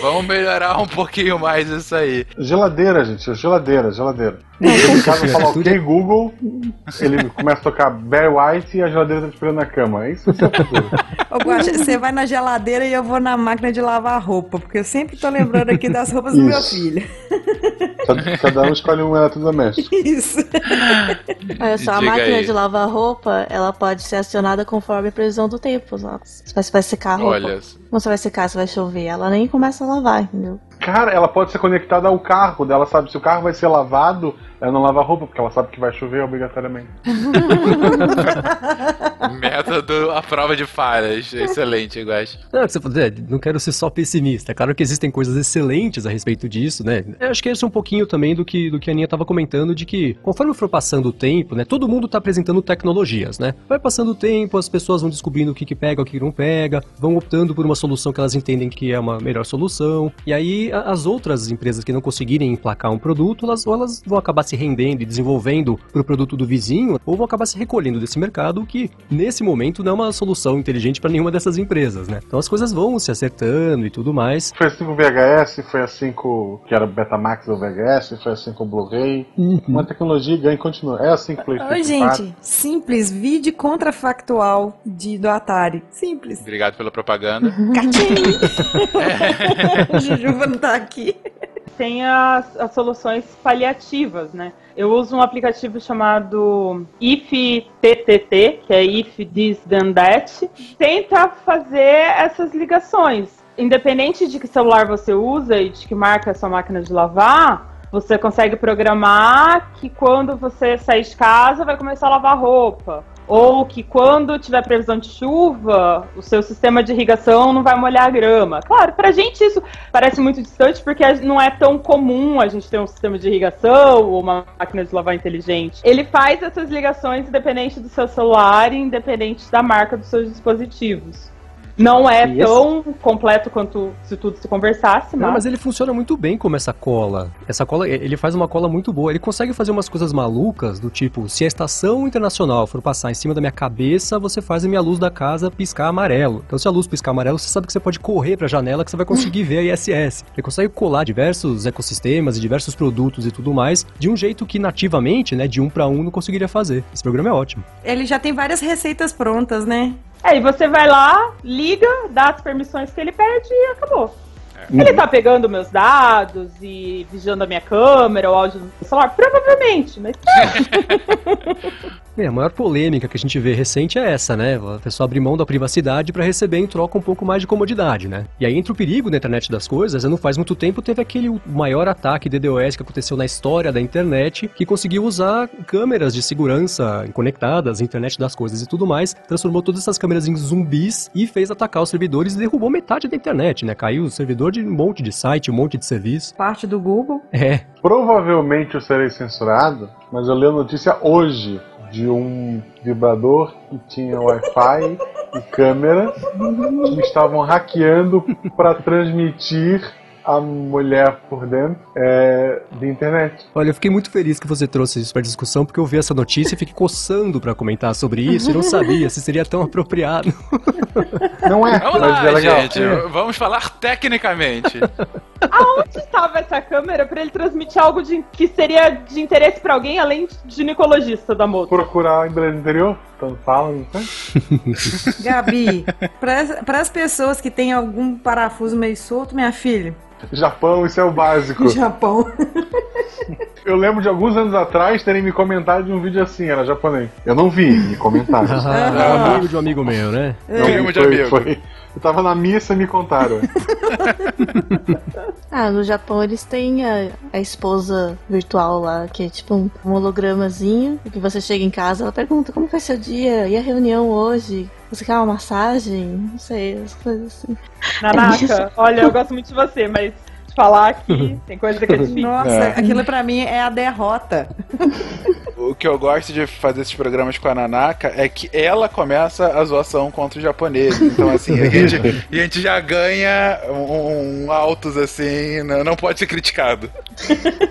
vamos melhorar um pouquinho mais isso aí. Geladeira, gente, geladeira, geladeira. O cara fala ok Google, ele começa a tocar Bear White e a geladeira tá te esperando na cama. É isso que Ô, Guaxa, você vai na geladeira e eu vou na máquina de lavar roupa, porque eu sempre tô lembrando aqui das roupas do meu filho. Cada um escolhe um eletrodoméstico. Isso. Olha só, a Diga máquina aí. de lavar roupa, ela pode ser acionada conforme a previsão do tempo. você vai secar a roupa. Olha. Quando você vai secar, se vai chover, ela nem começa a lavar, entendeu? Cara, ela pode ser conectada ao carro dela, sabe? Se o carro vai ser lavado, ela não lava a roupa, porque ela sabe que vai chover obrigatoriamente. Método à prova de falhas. Excelente, eu gosto. Não, que você falou, é, não quero ser só pessimista. É Claro que existem coisas excelentes a respeito disso, né? Eu acho que esse é um pouquinho também do que, do que a Aninha estava comentando, de que conforme for passando o tempo, né? Todo mundo está apresentando tecnologias, né? Vai passando o tempo, as pessoas vão descobrindo o que, que pega, o que não pega, vão optando por uma solução que elas entendem que é uma melhor solução. E aí a- as outras empresas que não conseguirem emplacar um produto, elas, elas vão acabar se rendendo e desenvolvendo para o produto do vizinho, ou vão acabar se recolhendo desse mercado, que nesse momento não é uma solução inteligente para nenhuma dessas empresas, né? Então as coisas vão se acertando e tudo mais. Foi assim com o VHS, foi assim com que era o Betamax ou VHS, foi assim com o Blu-ray. Uma tecnologia ganha e continua. É assim com o PlayStation Oi, 4. gente, simples, vídeo contrafactual de, do Atari. Simples. Obrigado pela propaganda. Catinho! Jujuba não tá aqui. Tem as, as soluções paliativas, né? Eu uso um aplicativo chamado IFTTT, que é If This Then That. Tenta fazer essas ligações. Independente de que celular você usa e de que marca é a sua máquina de lavar, você consegue programar que quando você sair de casa vai começar a lavar roupa. Ou que quando tiver previsão de chuva, o seu sistema de irrigação não vai molhar a grama. Claro, pra gente isso parece muito distante porque não é tão comum a gente ter um sistema de irrigação ou uma máquina de lavar inteligente. Ele faz essas ligações independente do seu celular independente da marca dos seus dispositivos. Não é tão completo quanto se tudo se conversasse, Não, mas... mas ele funciona muito bem como essa cola. Essa cola, ele faz uma cola muito boa. Ele consegue fazer umas coisas malucas, do tipo, se a estação internacional for passar em cima da minha cabeça, você faz a minha luz da casa piscar amarelo. Então, se a luz piscar amarelo, você sabe que você pode correr pra janela que você vai conseguir ver a ISS. Ele consegue colar diversos ecossistemas e diversos produtos e tudo mais, de um jeito que nativamente, né, de um pra um, não conseguiria fazer. Esse programa é ótimo. Ele já tem várias receitas prontas, né? É, e você vai lá, liga, dá as permissões que ele pede e acabou. Ele tá pegando meus dados e vigiando a minha câmera, o áudio do celular? Provavelmente, mas É, a maior polêmica que a gente vê recente é essa, né? A pessoa abrir mão da privacidade pra receber em troca um pouco mais de comodidade, né? E aí entra o perigo na internet das coisas, não faz muito tempo teve aquele maior ataque DDoS que aconteceu na história da internet, que conseguiu usar câmeras de segurança conectadas, internet das coisas e tudo mais, transformou todas essas câmeras em zumbis e fez atacar os servidores e derrubou metade da internet, né? Caiu o servidor de um monte de site, um monte de serviço. Parte do Google. É. Provavelmente eu serei censurado, mas eu li a notícia hoje de um vibrador que tinha Wi-Fi e câmera que estavam hackeando para transmitir a mulher por dentro é, de internet. Olha, eu fiquei muito feliz que você trouxe isso pra discussão, porque eu vi essa notícia e fiquei coçando pra comentar sobre isso e não sabia se seria tão apropriado. Não é, Vamos mas lá, é legal. gente. Vamos falar tecnicamente. aonde estava essa câmera pra ele transmitir algo de- que seria de interesse pra alguém além de ginecologista da moto? Procurar em Beleza do Interior, tanto fala, não sei. Gabi, para as pessoas que têm algum parafuso meio solto, minha filha, Japão, isso é o básico. Japão, Eu lembro de alguns anos atrás terem me comentado de um vídeo assim, era japonês. Eu não vi, me comentaram. Ah, amigo de um amigo meu, né? Não, Primo de foi- amigo. foi- Eu tava na missa e me contaram. Ah, no Japão eles têm a, a esposa virtual lá, que é tipo um, um hologramazinho, e que você chega em casa, ela pergunta como foi seu dia, e a reunião hoje? Você quer uma massagem? Não sei, as coisas assim. Nanaka, olha, eu gosto muito de você, mas falar aqui tem coisa que é difícil. Nossa, É. aquilo pra mim é a derrota. O que eu gosto de fazer esses programas com a Nanaka é que ela começa a zoação contra os japoneses. Então, assim, a gente, a gente já ganha um, um altos, assim, não, não pode ser criticado.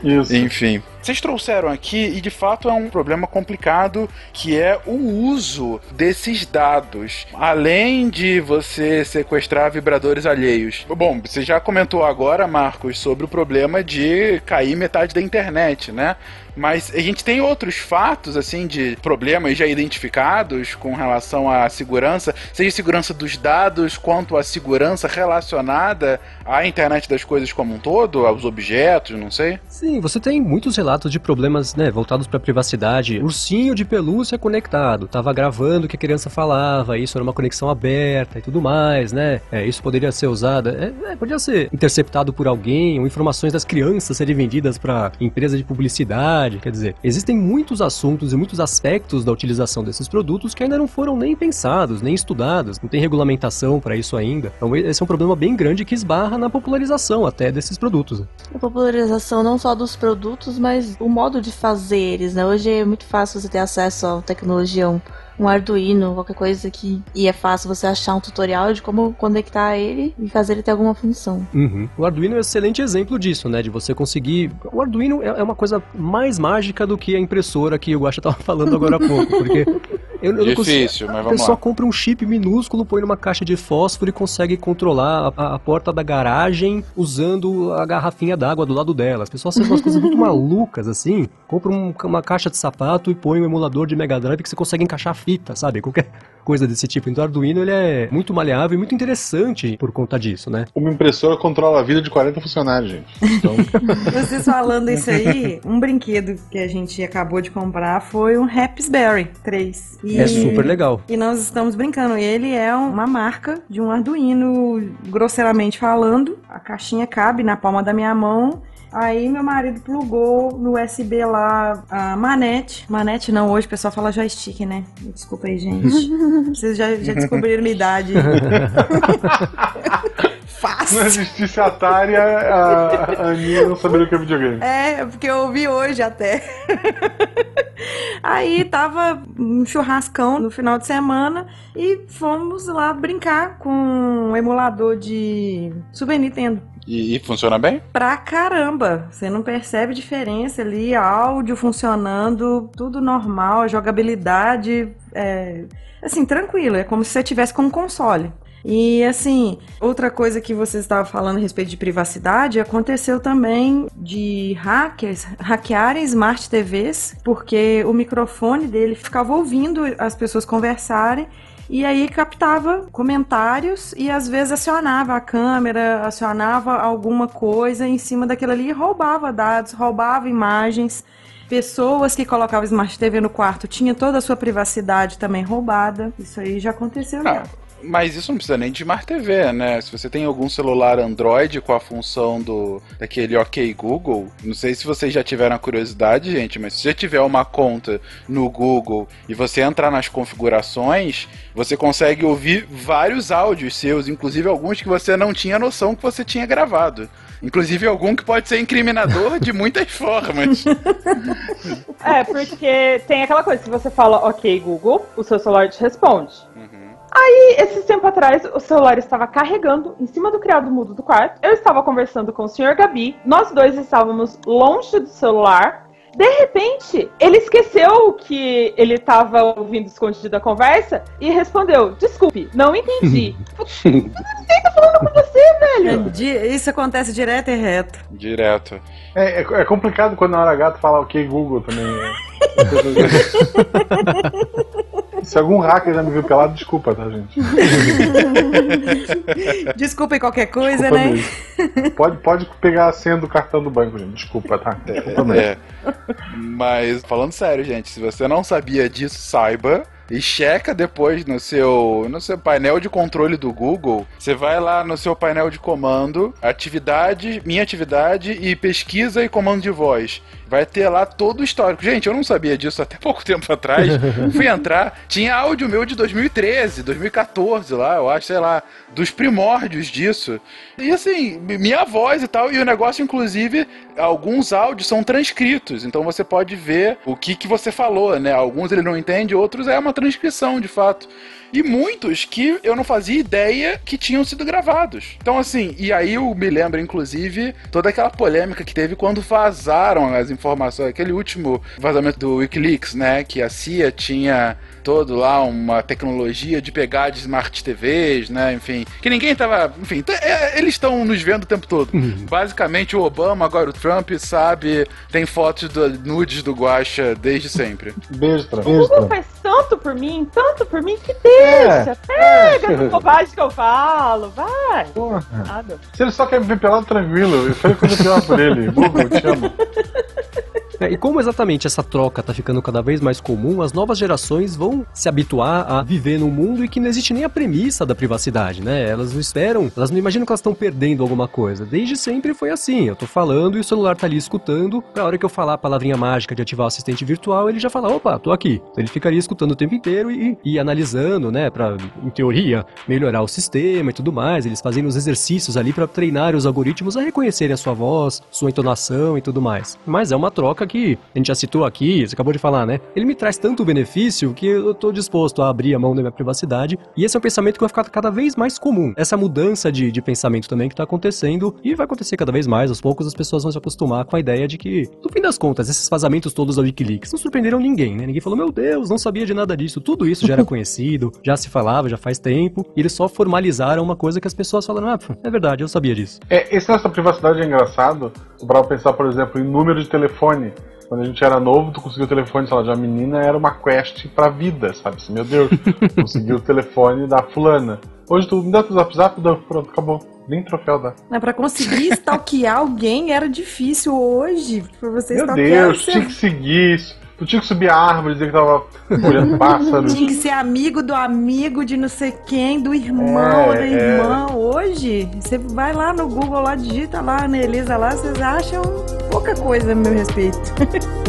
Isso. Enfim. Vocês trouxeram aqui, e de fato é um problema complicado, que é o uso desses dados. Além de você sequestrar vibradores alheios. Bom, você já comentou agora, Marcos, sobre o problema de cair metade da internet, né? Mas a gente tem outros fatos, assim, de problemas já identificados com relação à segurança, seja segurança dos dados, quanto à segurança relacionada à internet das coisas como um todo, aos objetos, não sei. Sim, você tem muitos relatos de problemas, né, voltados para privacidade. Ursinho de pelúcia conectado, tava gravando o que a criança falava, isso era uma conexão aberta e tudo mais, né? É, isso poderia ser usado, é, é, podia ser interceptado por alguém, ou informações das crianças serem vendidas para empresa de publicidade, quer dizer, existem muitos assuntos e muitos aspectos da utilização desses produtos que ainda não foram nem pensados, nem estudados, não tem regulamentação para isso ainda. Então esse é um problema bem grande que esbarra na popularização até desses produtos. A popularização não só dos produtos, mas o modo de fazer eles, né? Hoje é muito fácil você ter acesso à tecnologia, um Arduino, qualquer coisa que. E é fácil você achar um tutorial de como conectar ele e fazer ele ter alguma função. Uhum. O Arduino é um excelente exemplo disso, né? De você conseguir. O Arduino é é uma coisa mais mágica do que a impressora que o Guaxa tava falando agora há pouco, porque. Eu, eu Difícil, mas A vamos pessoa lá. compra um chip minúsculo, põe numa caixa de fósforo e consegue controlar a, a porta da garagem usando a garrafinha d'água do lado dela. As pessoas fazem umas coisas muito malucas assim. Compra um- uma caixa de sapato e põe um emulador de Mega Drive que você consegue encaixar fita, sabe? Qualquer coisa desse tipo. Então o Arduino ele é muito maleável e muito interessante por conta disso, né? Uma impressora controla a vida de 40 funcionários, gente. Então, Vocês falando isso aí, um brinquedo que a gente acabou de comprar foi um Raspberry 3. E- É super legal. E nós estamos brincando. Ele é uma marca de um Arduino, grosseiramente falando. A caixinha cabe na palma da minha mão. Aí meu marido plugou no USB lá a manete. Manete não, hoje o pessoal fala joystick, né? Desculpa aí, gente. Vocês já, já descobriram minha idade. se não existisse Atari, a, a Aninha não saberia o que é videogame. É, porque eu ouvi hoje até. Aí tava um churrascão no final de semana e fomos lá brincar com um emulador de Super Nintendo. E, e funciona bem? Pra caramba! Você não percebe diferença ali, áudio funcionando, tudo normal, jogabilidade, é, assim, tranquilo, é como se você tivesse com um console. E assim, outra coisa que você estava falando a respeito de privacidade, aconteceu também de hackers hackearem smart TVs, porque o microfone dele ficava ouvindo as pessoas conversarem e aí captava comentários e às vezes acionava a câmera, acionava alguma coisa em cima daquilo ali e roubava dados, roubava imagens. Pessoas que colocavam Smart TV no quarto tinha toda a sua privacidade também roubada. Isso aí já aconteceu. Ah, já. Mas isso não precisa nem de Smart TV, né? Se você tem algum celular Android com a função do daquele OK Google, não sei se vocês já tiveram a curiosidade, gente, mas se já tiver uma conta no Google e você entrar nas configurações, você consegue ouvir vários áudios seus, inclusive alguns que você não tinha noção que você tinha gravado. Inclusive algum que pode ser incriminador de muitas formas. É, porque tem aquela coisa, se você fala ok, Google, o seu celular te responde. Aí, esse tempo atrás, o celular estava carregando em cima do criado mudo do quarto. Eu estava conversando com o senhor Gabi. Nós dois estávamos longe do celular. De repente, ele esqueceu que ele estava ouvindo escondido a conversa e respondeu: Desculpe, não entendi. Quem tá falando com você, velho? Di- Isso acontece direto e reto. Direto. É, é, é complicado quando na hora gato fala ok Google também. é. Se algum hacker já me viu pelado, desculpa, tá, gente? Desculpem qualquer coisa, Desculpa né? mesmo. Pode, pode pegar a senha do cartão do banco, gente. Desculpa, tá? Desculpa mesmo. É. Mas falando sério, gente, se você não sabia disso, saiba. E checa depois no seu, no seu painel de controle do Google. Você vai lá no seu painel de comando, atividade, minha atividade e pesquisa e comando de voz. Vai ter lá todo o histórico. Gente, eu não sabia disso até pouco tempo atrás. Fui entrar, tinha áudio meu de 2013, 2014 lá, eu acho, sei lá, dos primórdios disso. E assim, minha voz e tal, e o negócio, inclusive, alguns áudios são transcritos, então você pode ver o que, que você falou, né? Alguns ele não entende, outros é uma transcrição, de fato. E muitos que eu não fazia ideia que tinham sido gravados. Então, assim, e aí eu me lembro, inclusive, toda aquela polêmica que teve quando vazaram as informações, aquele último vazamento do Wikileaks, né? Que a CIA tinha todo lá uma tecnologia de pegar de smart TVs, né? Enfim, que ninguém tava. Enfim, é, eles estão nos vendo o tempo todo. Basicamente, o Obama, agora o Trump, sabe, tem fotos do, nudes do Guacha desde sempre. Beijo, Trump. O Google faz tanto por mim, tanto por mim, que deixa. Pega essa bobagem que eu falo, vai. Porra. Nada. Se ele só quer me ver pelado, tranquilo. Eu falei coisa pior por ele. Google, eu te amo. É, e como exatamente essa troca tá ficando cada vez mais comum, as novas gerações vão se habituar a viver num mundo em que não existe nem a premissa da privacidade, né? Elas não esperam, elas não imaginam que elas estão perdendo alguma coisa. Desde sempre foi assim. Eu tô falando e o celular tá ali escutando. Pra hora que eu falar a palavrinha mágica de ativar o assistente virtual, ele já fala: opa, tô aqui. Então ele ficaria escutando o tempo inteiro e, e analisando, né? Pra, em teoria, melhorar o sistema e tudo mais. Eles fazendo os exercícios ali pra treinar os algoritmos a reconhecerem a sua voz, sua entonação e tudo mais. Mas é uma troca que a gente já citou aqui, você acabou de falar, né? Ele me traz tanto benefício que eu tô disposto a abrir a mão da minha privacidade. E esse é um pensamento que vai ficar cada vez mais comum. Essa mudança de, de pensamento também que tá acontecendo e vai acontecer cada vez mais. Aos poucos as pessoas vão se acostumar com a ideia de que, no fim das contas, esses vazamentos todos da Wikileaks não surpreenderam ninguém, né? Ninguém falou, meu Deus, não sabia de nada disso. Tudo isso já era conhecido, já se falava, já faz tempo. E eles só formalizaram uma coisa que as pessoas falaram, ah, é verdade, eu sabia disso. É, esse negócio da privacidade é engraçado. Pra pensar, por exemplo, em número de telefone. Quando a gente era novo, tu conseguiu o telefone, sei lá, de uma menina, era uma quest pra vida, sabe? Assim, meu Deus, consegui o telefone da fulana. Hoje tu me dá teu zap zap, dá, pronto, acabou. Nem troféu dá. Mas pra conseguir stalkear alguém era difícil hoje. Pra você Meu stalkear, Deus, você tinha que seguir isso. Tu tinha que subir a árvore, dizer que tava olhando pássaros. tinha que ser amigo do amigo de não sei quem, do irmão É, ou da é. irmã. Hoje, você vai lá no Google, lá digita lá, na Elisa lá, vocês acham pouca coisa a meu respeito.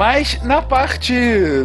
Mas na parte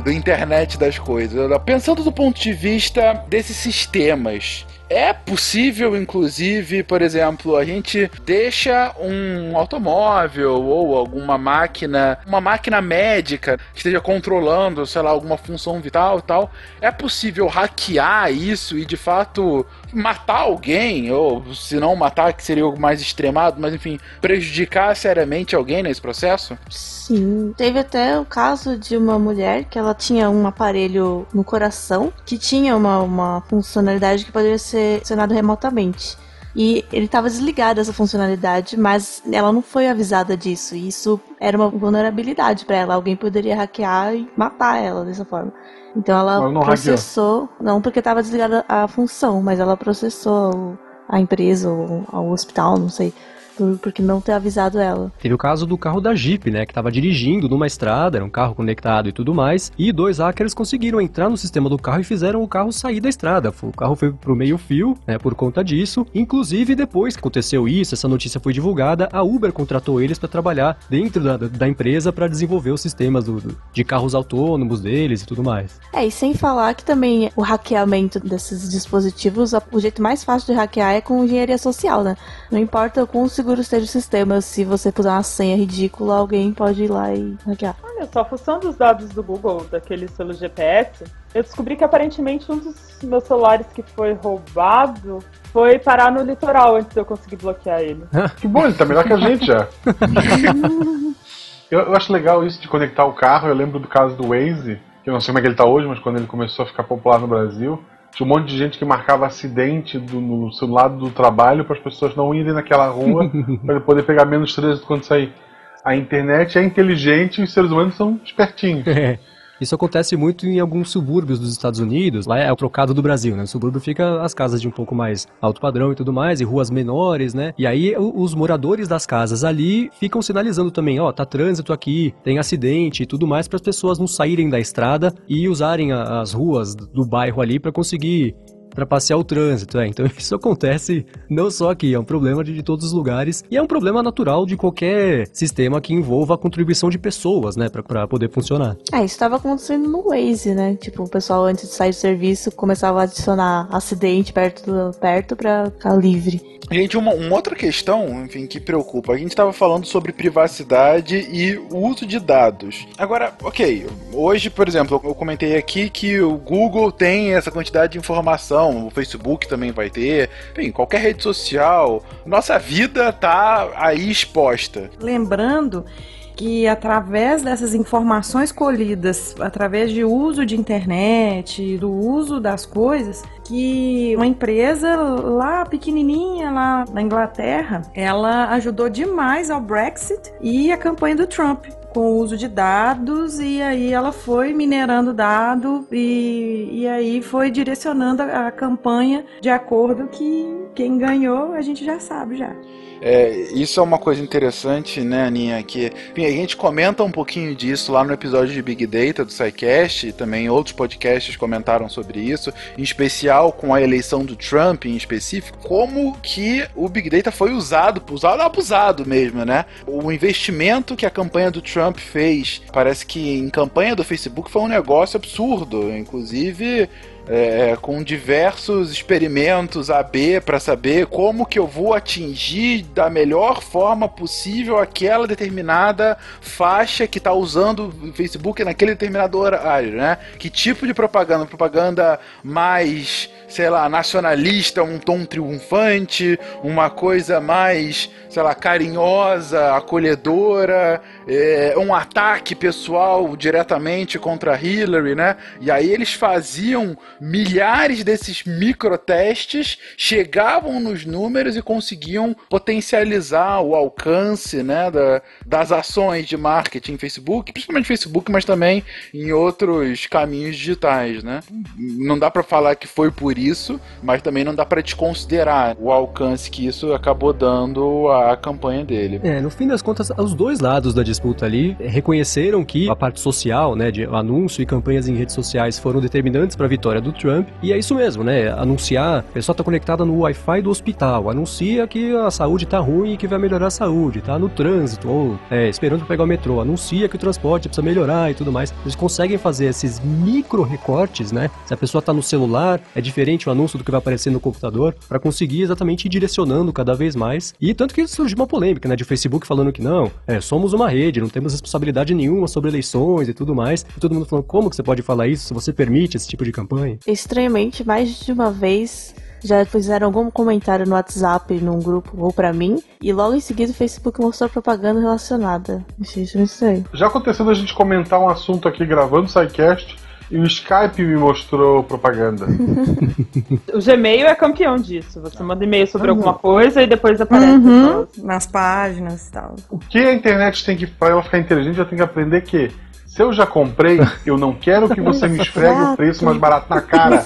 da internet das coisas, pensando do ponto de vista desses sistemas, é possível, inclusive, por exemplo, a gente deixa um automóvel ou alguma máquina, uma máquina médica que esteja controlando, sei lá, alguma função vital e tal. É possível hackear isso e de fato matar alguém, ou se não matar, que seria algo mais extremado, mas enfim, prejudicar seriamente alguém nesse processo? Sim, teve até o caso de uma mulher que ela tinha um aparelho no coração que tinha uma, uma funcionalidade que poderia ser acionado remotamente. E ele estava desligado essa funcionalidade, mas ela não foi avisada disso. E isso era uma vulnerabilidade para ela. Alguém poderia hackear e matar ela dessa forma. Então ela não processou, não porque estava desligada a função, mas ela processou a empresa ou ao hospital, não sei, por, porque não ter avisado ela. Teve o caso do carro da Jeep, né, que estava dirigindo numa estrada, era um carro conectado e tudo mais, e dois hackers conseguiram entrar no sistema do carro e fizeram o carro sair da estrada. O carro foi pro meio fio, né, por conta disso. Inclusive, depois que aconteceu isso, essa notícia foi divulgada, a Uber contratou eles para trabalhar dentro da, da empresa para desenvolver os sistemas do, do, de carros autônomos deles e tudo mais. É, e sem falar que também o hackeamento desses dispositivos, o jeito mais fácil de hackear é com engenharia social, né? Não importa o quão seguro esteja o sistema, se você puser uma senha ridícula, alguém pode ir lá e hackear. Olha só, fuçando os dados do Google, daquele pelo GPS, eu descobri que aparentemente um dos meus celulares que foi roubado foi parar no litoral antes de eu conseguir bloquear ele. que bom, ele tá melhor que a gente já. eu, eu acho legal isso de conectar o carro. Eu lembro do caso do Waze, que eu não sei como é que ele tá hoje, mas quando ele começou a ficar popular no Brasil, tinha um monte de gente que marcava acidente do, no seu lado do trabalho para as pessoas não irem naquela rua para poder pegar menos trânsito quando sair. A internet é inteligente e os seres humanos são espertinhos. Isso acontece muito em alguns subúrbios dos Estados Unidos. Lá é o trocado do Brasil, né? No subúrbio fica as casas de um pouco mais alto padrão e tudo mais, e ruas menores, né? E aí os moradores das casas ali ficam sinalizando também, ó, oh, tá trânsito aqui, tem acidente e tudo mais para as pessoas não saírem da estrada e usarem as ruas do bairro ali para conseguir trapacear o trânsito. É. Então isso acontece não só aqui, é um problema de, de, todos os lugares e é um problema natural de qualquer sistema que envolva a contribuição de pessoas, né, para poder funcionar. É, isso estava acontecendo no Waze, né? Tipo, o pessoal antes de sair do serviço começava a adicionar acidente perto do, perto para ficar livre. Gente, uma, uma, outra questão, enfim, que preocupa. A gente estava falando sobre privacidade e o uso de dados. Agora, ok, hoje, por exemplo, eu comentei aqui que o Google tem essa quantidade de informação, o Facebook também vai ter, enfim, qualquer rede social. Nossa vida tá aí exposta. Lembrando que através dessas informações colhidas, através de uso de internet, do uso das coisas, que uma empresa lá pequenininha lá na Inglaterra, ela ajudou demais ao Brexit e a campanha do Trump com o uso de dados e aí ela foi minerando dado e, e aí foi direcionando a, a campanha de acordo que quem ganhou a gente já sabe já. É, isso é uma coisa interessante, né, Aninha? Que a gente comenta um pouquinho disso lá no episódio de Big Data do SciCast, e também outros podcasts comentaram sobre isso, em especial com a eleição do Trump em específico, como que o Big Data foi usado, usado abusado mesmo, né? O investimento que a campanha do Trump fez, parece que em campanha do Facebook foi um negócio absurdo, inclusive é, com diversos experimentos AB para saber como que eu vou atingir da melhor forma possível aquela determinada faixa que está usando o Facebook naquele determinado horário, né? Que tipo de propaganda? Propaganda mais sei lá, nacionalista, um tom triunfante, uma coisa mais, sei lá, carinhosa, acolhedora, é, um ataque pessoal diretamente contra Hillary, né? E aí eles faziam milhares desses microtestes, chegavam nos números e conseguiam potencializar o alcance, né, da, das ações de marketing Facebook, principalmente Facebook, mas também em outros caminhos digitais, né? Não dá para falar que foi por isso, mas também não dá para desconsiderar o alcance que isso acabou dando à campanha dele. É, no fim das contas, os dois lados da disputa ali reconheceram que a parte social, né, de anúncio e campanhas em redes sociais foram determinantes para a vitória do Trump. E é isso mesmo, né? Anunciar, a pessoa tá conectada no Wi-Fi do hospital, anuncia que a saúde tá ruim e que vai melhorar a saúde, tá no trânsito ou é, esperando pra pegar o metrô, anuncia que o transporte precisa melhorar e tudo mais. Eles conseguem fazer esses micro recortes, né? Se a pessoa tá no celular, é diferente o anúncio do que vai aparecer no computador, para conseguir exatamente ir direcionando cada vez mais. E tanto que surgiu uma polêmica, né, de Facebook falando que não, é, somos uma rede, não temos responsabilidade nenhuma sobre eleições e tudo mais. E todo mundo falando, como que você pode falar isso se você permite esse tipo de campanha? Estranhamente, mais de uma vez já fizeram algum comentário no WhatsApp, num grupo ou para mim, e logo em seguida o Facebook mostrou propaganda relacionada. Isso não sei. Já aconteceu a gente comentar um assunto aqui gravando o SciCast e o Skype me mostrou propaganda. o Gmail é campeão disso. Você manda e-mail sobre uhum. alguma coisa e depois aparece uhum. nas páginas e tal. O que a internet tem que, para ela ficar inteligente, ela tem que aprender que se eu já comprei, eu não quero que você me esfregue o preço mais barato na cara.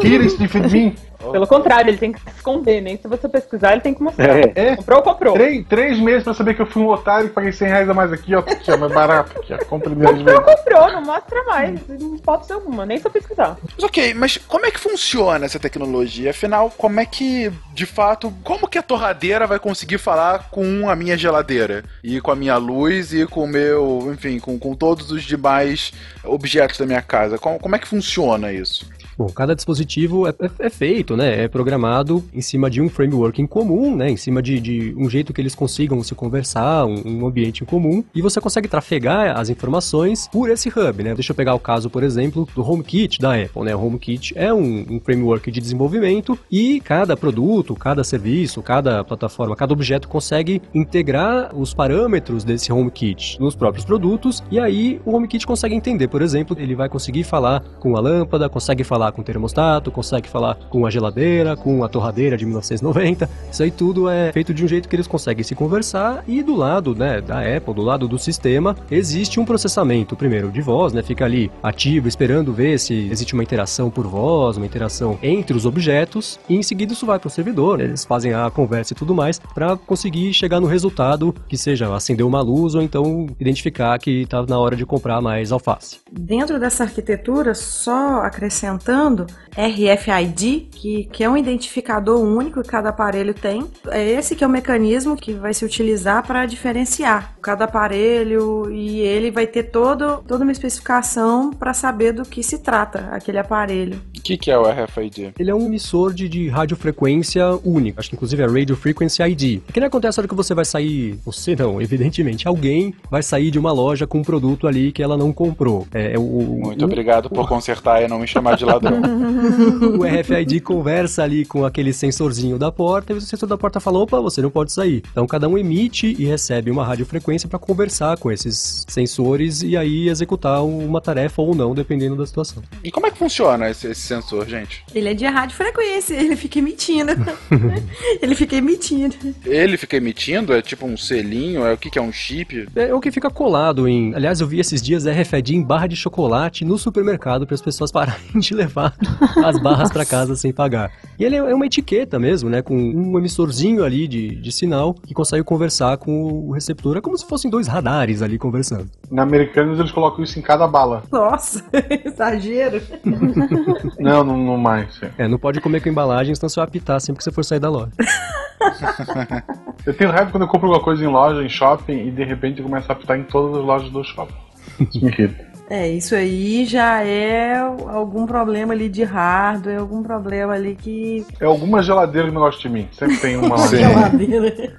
Tira isso de mim. Pelo contrário, ele tem que se esconder, nem se você pesquisar, ele tem que mostrar. É. Comprou, comprou. Três, três meses pra saber que eu fui um otário e paguei 100 reais a mais aqui, ó. Aqui, ó, mais barato aqui, ó. De Comprou, comprou, não mostra mais. Não pode ser alguma, nem se eu pesquisar. Mas ok, mas como é que funciona essa tecnologia? Afinal, como é que, de fato, como que a torradeira vai conseguir falar com a minha geladeira? E com a minha luz e com o meu, enfim, com, com todos os demais objetos da minha casa? Como, como é que funciona isso? Bom, cada dispositivo é, é- é feito, né? É programado em cima de um framework em comum, né? Em cima de, de um jeito que eles consigam se conversar, um, um ambiente em comum. E você consegue trafegar as informações por esse hub, né? Deixa eu pegar o caso, por exemplo, do HomeKit da Apple, né? O HomeKit é um, um framework de desenvolvimento e cada produto, cada serviço, cada plataforma, cada objeto consegue integrar os parâmetros desse HomeKit nos próprios produtos. E aí o HomeKit consegue entender, por exemplo, ele vai conseguir falar com a lâmpada, consegue falar com o termostato, consegue falar com a geladeira, com a torradeira de 1990. Isso aí tudo é feito de um jeito que eles conseguem se conversar e do lado, né, da Apple, do lado do sistema, existe um processamento primeiro de voz, né, fica ali ativo esperando ver se existe uma interação por voz, uma interação entre os objetos e em seguida isso vai para o servidor, né, eles fazem a conversa e tudo mais para conseguir chegar no resultado que seja acender uma luz ou então identificar que está na hora de comprar mais alface. Dentro dessa arquitetura, só acrescentando, RFID, que, que é um identificador único que cada aparelho tem, é esse que é o mecanismo que vai se utilizar para diferenciar cada aparelho e ele vai ter todo, toda uma especificação para saber do que se trata aquele aparelho. O que, que é o RFID? Ele é um emissor de, de radiofrequência único. Acho que inclusive é Radio Frequency ID. O que não acontece na hora que você vai sair. Você não, evidentemente. Alguém vai sair de uma loja com um produto ali que ela não comprou. É, é o, Muito o, obrigado por consertar e não me chamar de ladrão. o RFID conversa ali com aquele sensorzinho da porta e o sensor da porta fala: opa, você não pode sair. Então cada um emite e recebe uma radiofrequência para conversar com esses sensores e aí executar uma tarefa ou não, dependendo da situação. E como é que funciona esse, esse sensor, gente? Ele é de radiofrequência, ele fica emitindo. ele fica emitindo. Ele fica emitindo? É tipo um selinho? É o que, que é um chip? É o que fica colado em. Aliás, eu vi esses dias RFID em barra de chocolate no supermercado para as pessoas pararem de levar as barras para casa sem pagar. E ele é uma etiqueta mesmo, né? Com um emissorzinho ali de, de sinal que consegue conversar com o receptor. É como se fossem dois radares ali conversando. Na Americanas eles colocam isso em cada bala. Nossa, exagero. Não, não, não mais. sim. É, não pode comer com embalagem, senão você vai apitar sempre que você for sair da loja. Eu tenho raiva quando eu compro alguma coisa em loja, em shopping, e de repente começa a apitar em todas as lojas do shopping. Isso me irrita. É, isso aí já é algum problema ali de hardware, algum problema ali que. É alguma geladeira que não gosta de mim. Sempre tem uma. Geladeira.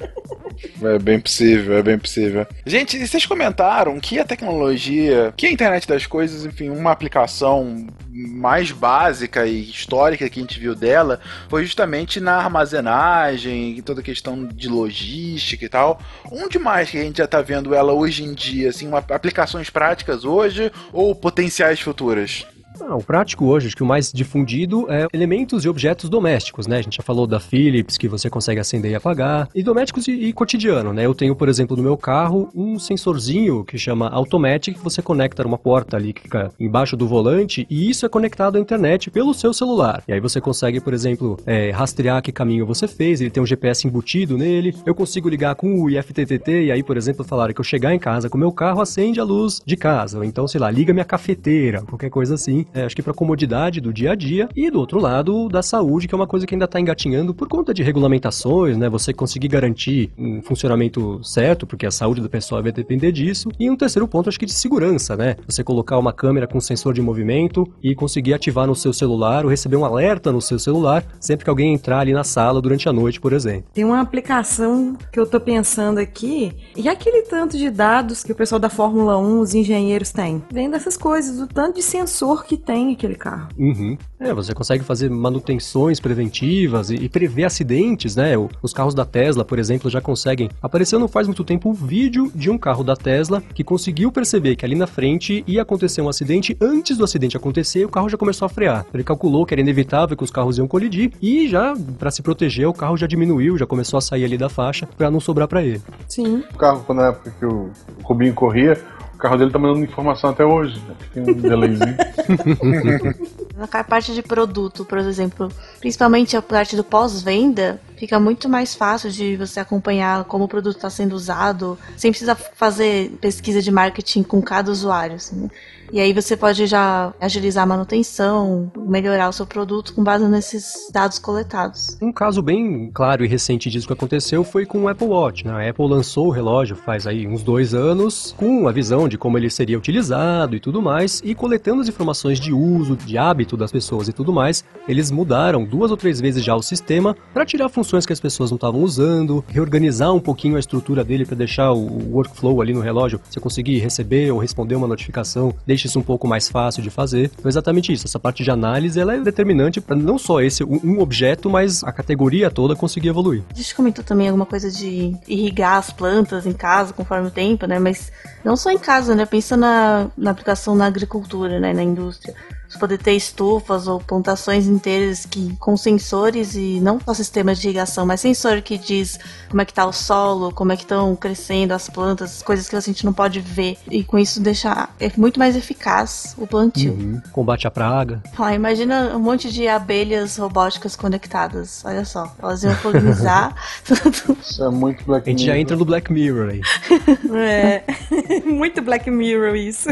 É bem possível, é bem possível. Gente, vocês comentaram que a tecnologia, que a internet das coisas, enfim, uma aplicação mais básica e histórica que a gente viu dela foi justamente na armazenagem, toda a questão de logística e tal. Onde mais que a gente já tá vendo ela hoje em dia, assim, uma, aplicações práticas hoje ou potenciais futuras? Ah, o prático hoje, acho que o mais difundido é elementos e objetos domésticos, né? A gente já falou da Philips, que você consegue acender e apagar, e domésticos e, e cotidiano, né? Eu tenho, por exemplo, no meu carro, um sensorzinho que chama Automatic, que você conecta numa porta ali que fica embaixo do volante, e isso é conectado à internet pelo seu celular. E aí você consegue, por exemplo, é, rastrear que caminho você fez, ele tem um GPS embutido nele, eu consigo ligar com o IFTTT, e aí, por exemplo, falaram que eu chegar em casa com o meu carro, acende a luz de casa, ou então, sei lá, liga minha cafeteira, qualquer coisa assim. É, acho que para comodidade do dia a dia. E do outro lado, da saúde, que é uma coisa que ainda está engatinhando por conta de regulamentações, né? Você conseguir garantir um funcionamento certo, porque a saúde do pessoal vai depender disso. E um terceiro ponto, acho que de segurança, né? Você colocar uma câmera com sensor de movimento e conseguir ativar no seu celular ou receber um alerta no seu celular sempre que alguém entrar ali na sala durante a noite, por exemplo. Tem uma aplicação que eu tô pensando aqui, e aquele tanto de dados que o pessoal da Fórmula 1, os engenheiros têm? Vem dessas coisas, o tanto de sensor que tem aquele carro. Uhum. É, você consegue fazer manutenções preventivas e, e prever acidentes, né? O- os carros da Tesla, por exemplo, já conseguem. Apareceu não faz muito tempo um vídeo de um carro da Tesla que conseguiu perceber que ali na frente ia acontecer um acidente. Antes do acidente acontecer, o carro já começou a frear. Ele calculou que era inevitável que os carros iam colidir e já, para se proteger, o carro já diminuiu, já começou a sair ali da faixa para não sobrar para ele. Sim. O carro, quando na época que o Rubinho corria, o carro dele tá mandando informação até hoje. Né? Tem um delayzinho. Na parte de produto, por exemplo, principalmente a parte do pós-venda, fica muito mais fácil de você acompanhar como o produto está sendo usado, sem precisar fazer pesquisa de marketing com cada usuário. Assim, né? E aí você pode já agilizar a manutenção, melhorar o seu produto com base nesses dados coletados. Um caso bem claro e recente disso que aconteceu foi com o Apple Watch. Né? A Apple lançou o relógio faz aí uns dois anos, com a visão de como ele seria utilizado e tudo mais, e coletando as informações de uso, de hábito das pessoas e tudo mais, eles mudaram duas ou três vezes já o sistema para tirar funções que as pessoas não estavam usando, reorganizar um pouquinho a estrutura dele para deixar o workflow ali no relógio, você conseguir receber ou responder uma notificação, deixa isso um pouco mais fácil de fazer. Então, exatamente isso. Essa parte de análise ela é determinante para não só esse um objeto, mas a categoria toda conseguir evoluir. A gente comentou também alguma coisa de irrigar as plantas em casa conforme o tempo, né? Mas não só em casa, né? Pensa na, na aplicação na agricultura, né? Na indústria poder ter estufas ou plantações inteiras que com sensores e não só sistemas de irrigação, mas sensor que diz como é que tá o solo, como é que estão crescendo as plantas, coisas que a gente não pode ver. E com isso deixar é muito mais eficaz o plantio. Uhum. Combate à praga. Ah, imagina um monte de abelhas robóticas conectadas. Olha só, elas iam polinizar. Isso é muito Black A gente já entra no Black Mirror aí. É. muito Black Mirror isso.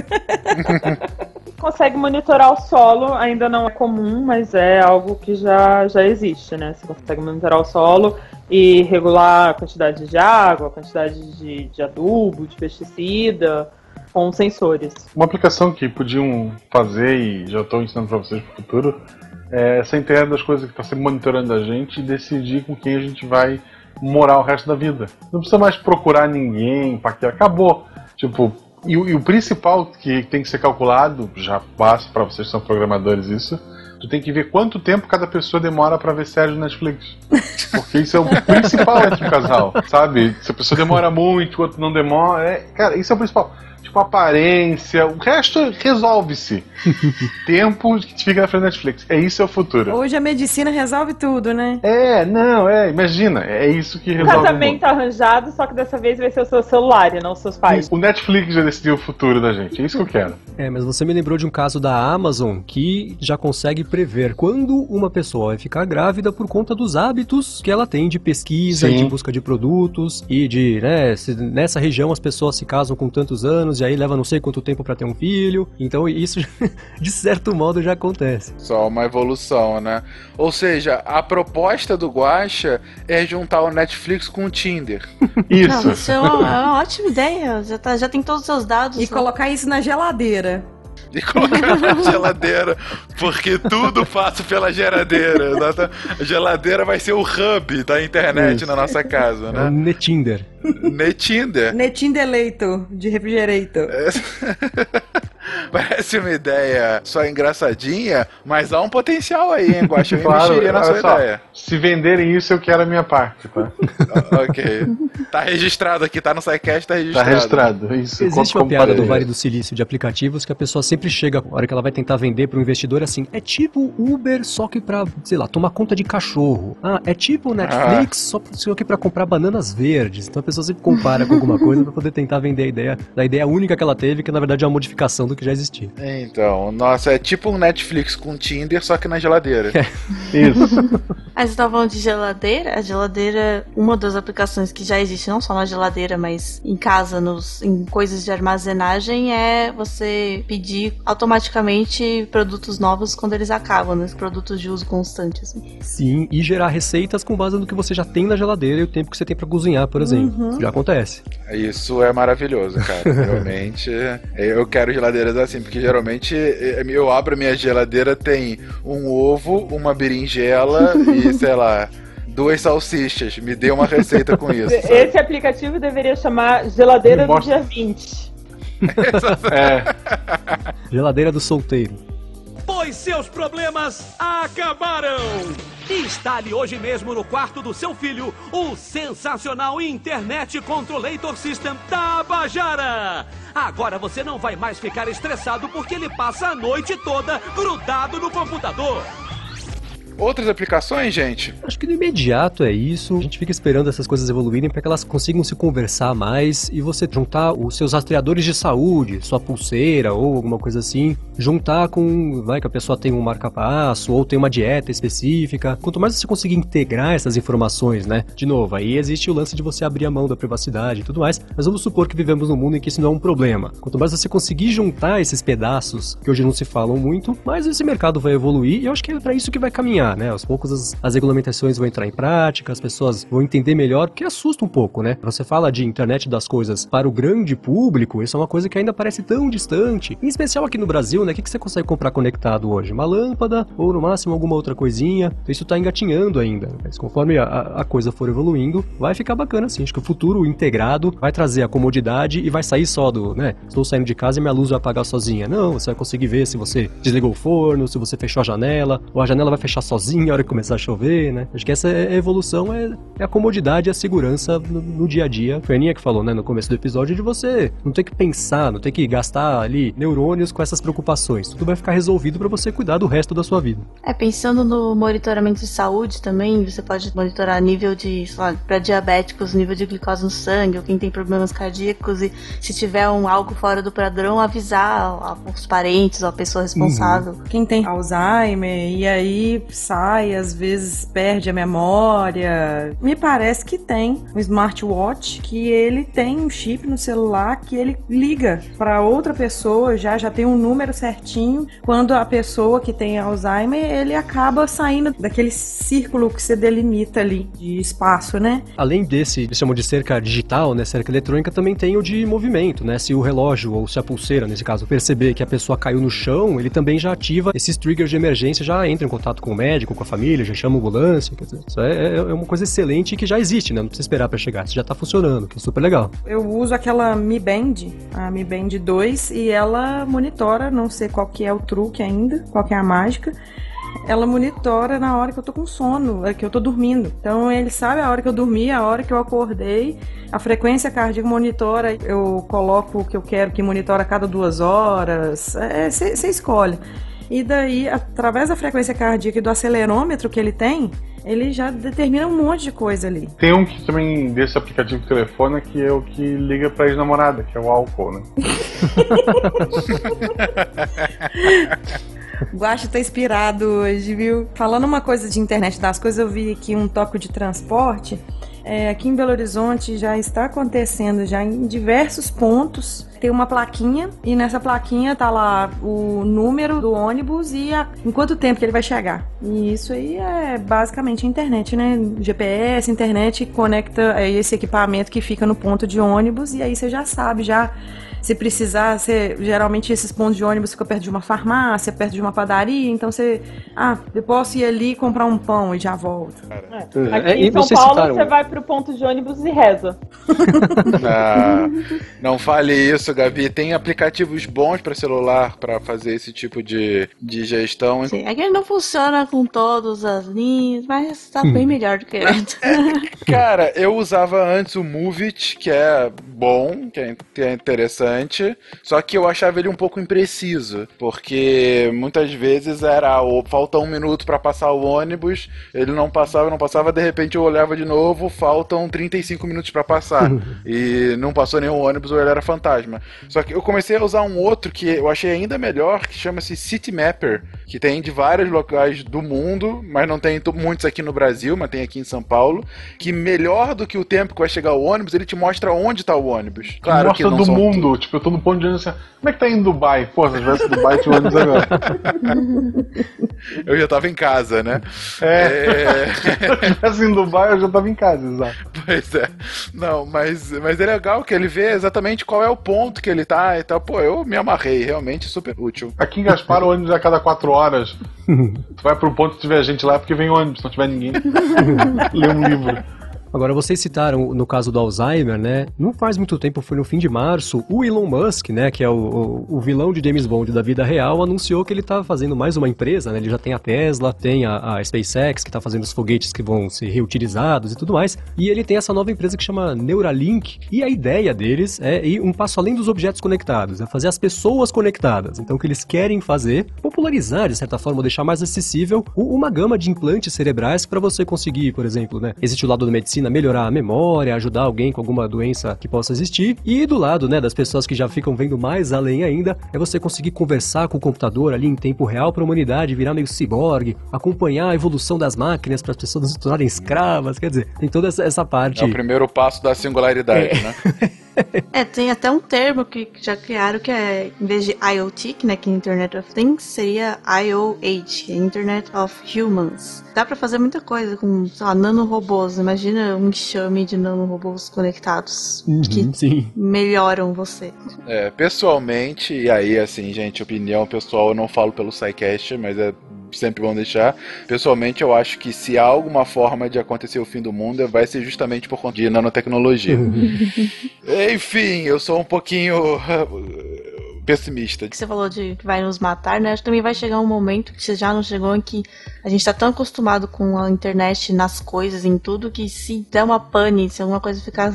Consegue monitorar o solo, ainda não é comum, mas é algo que já, já existe, né? Você consegue monitorar o solo e regular a quantidade de água, a quantidade de, de adubo, de pesticida, com sensores. Uma aplicação que podiam fazer, e já estou ensinando para vocês para o futuro, é essa ideia das coisas que está sempre monitorando a gente e decidir com quem a gente vai morar o resto da vida. Não precisa mais procurar ninguém, paquera, acabou. Tipo, e, e, o principal que tem que ser calculado, já passa para vocês que são programadores isso, tu tem que ver quanto tempo cada pessoa demora para ver série no Netflix. Porque isso é o principal entre casal, sabe? Se a pessoa demora muito, o outro não demora, é, cara, isso é o principal tipo aparência, o resto resolve-se. Tempo que te fica na frente da Netflix. É isso é o futuro. Hoje a medicina resolve tudo, né? É, não, é, imagina, é isso que resolve. Casamento arranjado, só que dessa vez vai ser o seu celular e não os seus pais. O Netflix já decidiu o futuro da gente, é isso que eu quero. É, mas você me lembrou de um caso da Amazon que já consegue prever quando uma pessoa vai ficar grávida por conta dos hábitos que ela tem de pesquisa Sim. de busca de produtos e de, né, se nessa região as pessoas se casam com tantos anos e aí leva não sei quanto tempo para ter um filho. Então isso, de certo modo, já acontece. Só uma evolução, né? Ou seja, a proposta do Guacha é juntar o Netflix com o Tinder. Isso. Não, isso é uma, é uma ótima ideia. Já, tá, já tem todos os seus dados. E lá. colocar isso na geladeira e colocar na geladeira, porque tudo passa pela geladeira. A geladeira vai ser o hub da internet Isso. na nossa casa, né? É Netinder. Netinder. Netinder leito, de refrigerator. É... Parece uma ideia só engraçadinha, mas há um potencial aí, hein, Guaxa? Eu claro, na sua só, ideia. Se venderem isso, eu quero a minha parte, tá? ok. Tá registrado aqui, tá no SciCast, tá registrado. Tá registrado, isso. Existe uma piada do Vale do Silício de aplicativos que a pessoa sempre chega, a hora que ela vai tentar vender para um investidor, assim, é tipo Uber, só que pra, sei lá, tomar conta de cachorro. Ah, é tipo Netflix, ah. só que pra comprar bananas verdes. Então a pessoa sempre compara com alguma coisa para poder tentar vender a ideia da ideia única que ela teve, que na verdade é uma modificação do que já existia. Então, nossa, é tipo um Netflix com Tinder, só que na geladeira. É. Isso. Aí você tava falando de geladeira, a geladeira, uma das aplicações que já existe, não só na geladeira, mas em casa, nos, em coisas de armazenagem, é você pedir automaticamente produtos novos quando eles acabam, né? Produtos de uso constante. Assim. Sim, e gerar receitas com base no que você já tem na geladeira e o tempo que você tem para cozinhar, por exemplo. Uhum. Já acontece. Isso é maravilhoso, cara. Realmente, eu quero geladeiras assim, porque geralmente eu abro minha geladeira, tem um ovo, uma berinjela e sei lá, duas salsichas. Me dê uma receita com isso. Sabe? Esse aplicativo deveria chamar Geladeira do Dia 20. é. Geladeira do solteiro. Pois seus problemas acabaram! Instale hoje mesmo no quarto do seu filho o sensacional Internet Controllator System Tabajara. Agora você não vai mais ficar estressado porque ele passa a noite toda grudado no computador. Outras aplicações, gente? Acho que no imediato é isso. A gente fica esperando essas coisas evoluírem para que elas consigam se conversar mais e você juntar os seus rastreadores de saúde, sua pulseira ou alguma coisa assim, juntar com, vai que a pessoa tem um marca-passo ou tem uma dieta específica. Quanto mais você conseguir integrar essas informações, né? De novo, aí existe o lance de você abrir a mão da privacidade e tudo mais, mas vamos supor que vivemos num mundo em que isso não é um problema. Quanto mais você conseguir juntar esses pedaços, que hoje não se falam muito, mais esse mercado vai evoluir e eu acho que é para isso que vai caminhar, né? Aos poucos as, as regulamentações vão entrar em prática, as pessoas vão entender melhor, que assusta um pouco, né? Você fala de internet das coisas para o grande público, isso é uma coisa que ainda parece tão distante. Em especial aqui no Brasil, né? O que, que você consegue comprar conectado hoje? Uma lâmpada ou no máximo alguma outra coisinha. Então isso tá engatinhando ainda. Mas conforme a, a coisa for evoluindo, vai ficar bacana assim. Acho que o futuro integrado vai trazer a comodidade e vai sair só do, né? Estou saindo de casa e minha luz vai apagar sozinha. Não, você vai conseguir ver se você desligou o forno, se você fechou a janela, ou a janela vai fechar sozinha a hora que começar a chover, né? Acho que essa é a evolução é, é a comodidade e a segurança no, no, dia a dia. Foi a Aninha que falou, né, no começo do episódio, de você não ter que pensar, não ter que gastar ali neurônios com essas preocupações. Tudo vai ficar resolvido para você cuidar do resto da sua vida. É, pensando no monitoramento de saúde também, você pode monitorar nível de, sei lá, para diabéticos, nível de glicose no sangue, ou quem tem problemas cardíacos, e se tiver um algo fora do padrão, avisar os parentes ou a pessoa responsável. Uhum. Quem tem Alzheimer e aí sai, às vezes perde a memória. Me parece que tem um smartwatch que ele tem um chip no celular que ele liga para outra pessoa, já já tem um número certinho. Quando a pessoa que tem Alzheimer, ele acaba saindo daquele círculo que você delimita ali de espaço, né? Além desse, eles de cerca digital, né, cerca eletrônica, também tem o de movimento, né? Se o relógio ou se a pulseira, nesse caso, perceber que a pessoa caiu no chão, ele também já ativa esses triggers de emergência, já entra em contato com o médico, com a família, já chama ambulância. Quer dizer, isso é, é, é uma coisa excelente que já existe, né? Não precisa esperar para chegar, isso já tá funcionando, que é super legal. Eu uso aquela Mi Band, a Mi Band 2, e ela monitora, não sei qual que é o truque ainda, qual que é a mágica, ela monitora na hora que eu tô com sono, é que eu tô dormindo. Então ele sabe a hora que eu dormi, a hora que eu acordei, a frequência cardíaca monitora, eu coloco o que eu quero que monitora a cada duas horas. Você é, escolhe. E daí, através da frequência cardíaca e do acelerômetro que ele tem, ele já determina um monte de coisa ali. Tem um que também desse aplicativo de telefone que é o que liga pra ex-namorada, que é o álcool, né? Guacha tá inspirado hoje, viu? Falando uma coisa de internet das coisas, eu vi aqui um toque de transporte. É, aqui em Belo Horizonte já está acontecendo já em diversos pontos. Tem uma plaquinha e nessa plaquinha tá lá o número do ônibus e a, em quanto tempo que ele vai chegar. E isso aí é basicamente internet, né? GPS, internet conecta é esse equipamento que fica no ponto de ônibus e aí você já sabe já se precisar, você, geralmente esses pontos de ônibus ficam perto de uma farmácia, perto de uma padaria, então você, ah, eu posso ir ali comprar um pão e já volto. É. Aqui é, em São Paulo citaram... você vai pro ponto de ônibus e reza. Ah, não fale isso, Gabi. Tem aplicativos bons para celular para fazer esse tipo de, de gestão. Sim, é que ele não funciona com todas as linhas, mas tá hum. bem melhor do que antes. Cara, eu usava antes o Movit, que é bom, que é, é interessante só que eu achava ele um pouco impreciso, porque muitas vezes era ou falta um minuto para passar o ônibus, ele não passava, não passava, de repente eu olhava de novo, faltam 35 minutos para passar, e não passou nenhum ônibus ou ele era fantasma. Só que eu comecei a usar um outro que eu achei ainda melhor, que chama-se City Mapper, que tem de vários locais do mundo, mas não tem muitos aqui no Brasil, mas tem aqui em São Paulo, que melhor do que o tempo que vai chegar o ônibus, ele te mostra onde está o ônibus. Claro mostra que não do mundo, Tipo, eu tô no ponto de ônibus assim, como é que tá indo Dubai? Pô, se eu tivesse Dubai, tinha ônibus agora. eu já tava em casa, né? É. é... se eu tivesse em Dubai, eu já tava em casa, exato. Pois é. Não, mas, mas é legal que ele vê exatamente qual é o ponto que ele tá e tal. Pô, eu me amarrei, realmente super útil. Aqui em Gaspar, o ônibus é a cada quatro horas. tu vai pro ponto que tiver gente lá, porque vem ônibus, se não tiver ninguém. Lê um livro. Agora, vocês citaram no caso do Alzheimer, né? Não faz muito tempo, foi no fim de março, o Elon Musk, né, que é o, o, o vilão de James Bond da vida real, anunciou que ele tá fazendo mais uma empresa, né? Ele já tem a Tesla, tem a, a SpaceX, que tá fazendo os foguetes que vão ser reutilizados e tudo mais. E ele tem essa nova empresa que chama Neuralink. E a ideia deles é ir um passo além dos objetos conectados, é fazer as pessoas conectadas. Então, o que eles querem fazer, popularizar, de certa forma, deixar mais acessível uma gama de implantes cerebrais para você conseguir, por exemplo, né? Existe o lado da medicina, melhorar a memória, ajudar alguém com alguma doença que possa existir. E do lado, né, das pessoas que já ficam vendo mais além ainda, é você conseguir conversar com o computador ali em tempo real para a humanidade virar meio ciborgue, acompanhar a evolução das máquinas para as pessoas não se tornarem escravas, quer dizer, tem toda essa, essa parte. É o primeiro passo da singularidade, É. né? É, tem até um termo que já criaram que é, em vez de IoT, que, né, que é Internet of Things, seria IOH, que é Internet of Humans. Dá pra fazer muita coisa com, sei lá, nanorobôs. Imagina um enxame de nanorobôs conectados que Uhum, sim. melhoram você. É, pessoalmente, e aí, assim, gente, opinião pessoal, eu não falo pelo SciCast, mas é sempre bom deixar. Pessoalmente, eu acho que se há alguma forma de acontecer o fim do mundo, vai ser justamente por conta de nanotecnologia. Enfim, eu sou um pouquinho pessimista. que você falou de que vai nos matar, né? Acho que também vai chegar um momento que você já não chegou em que a gente tá tão acostumado com a internet nas coisas, em tudo, que se der uma pane, se alguma coisa ficar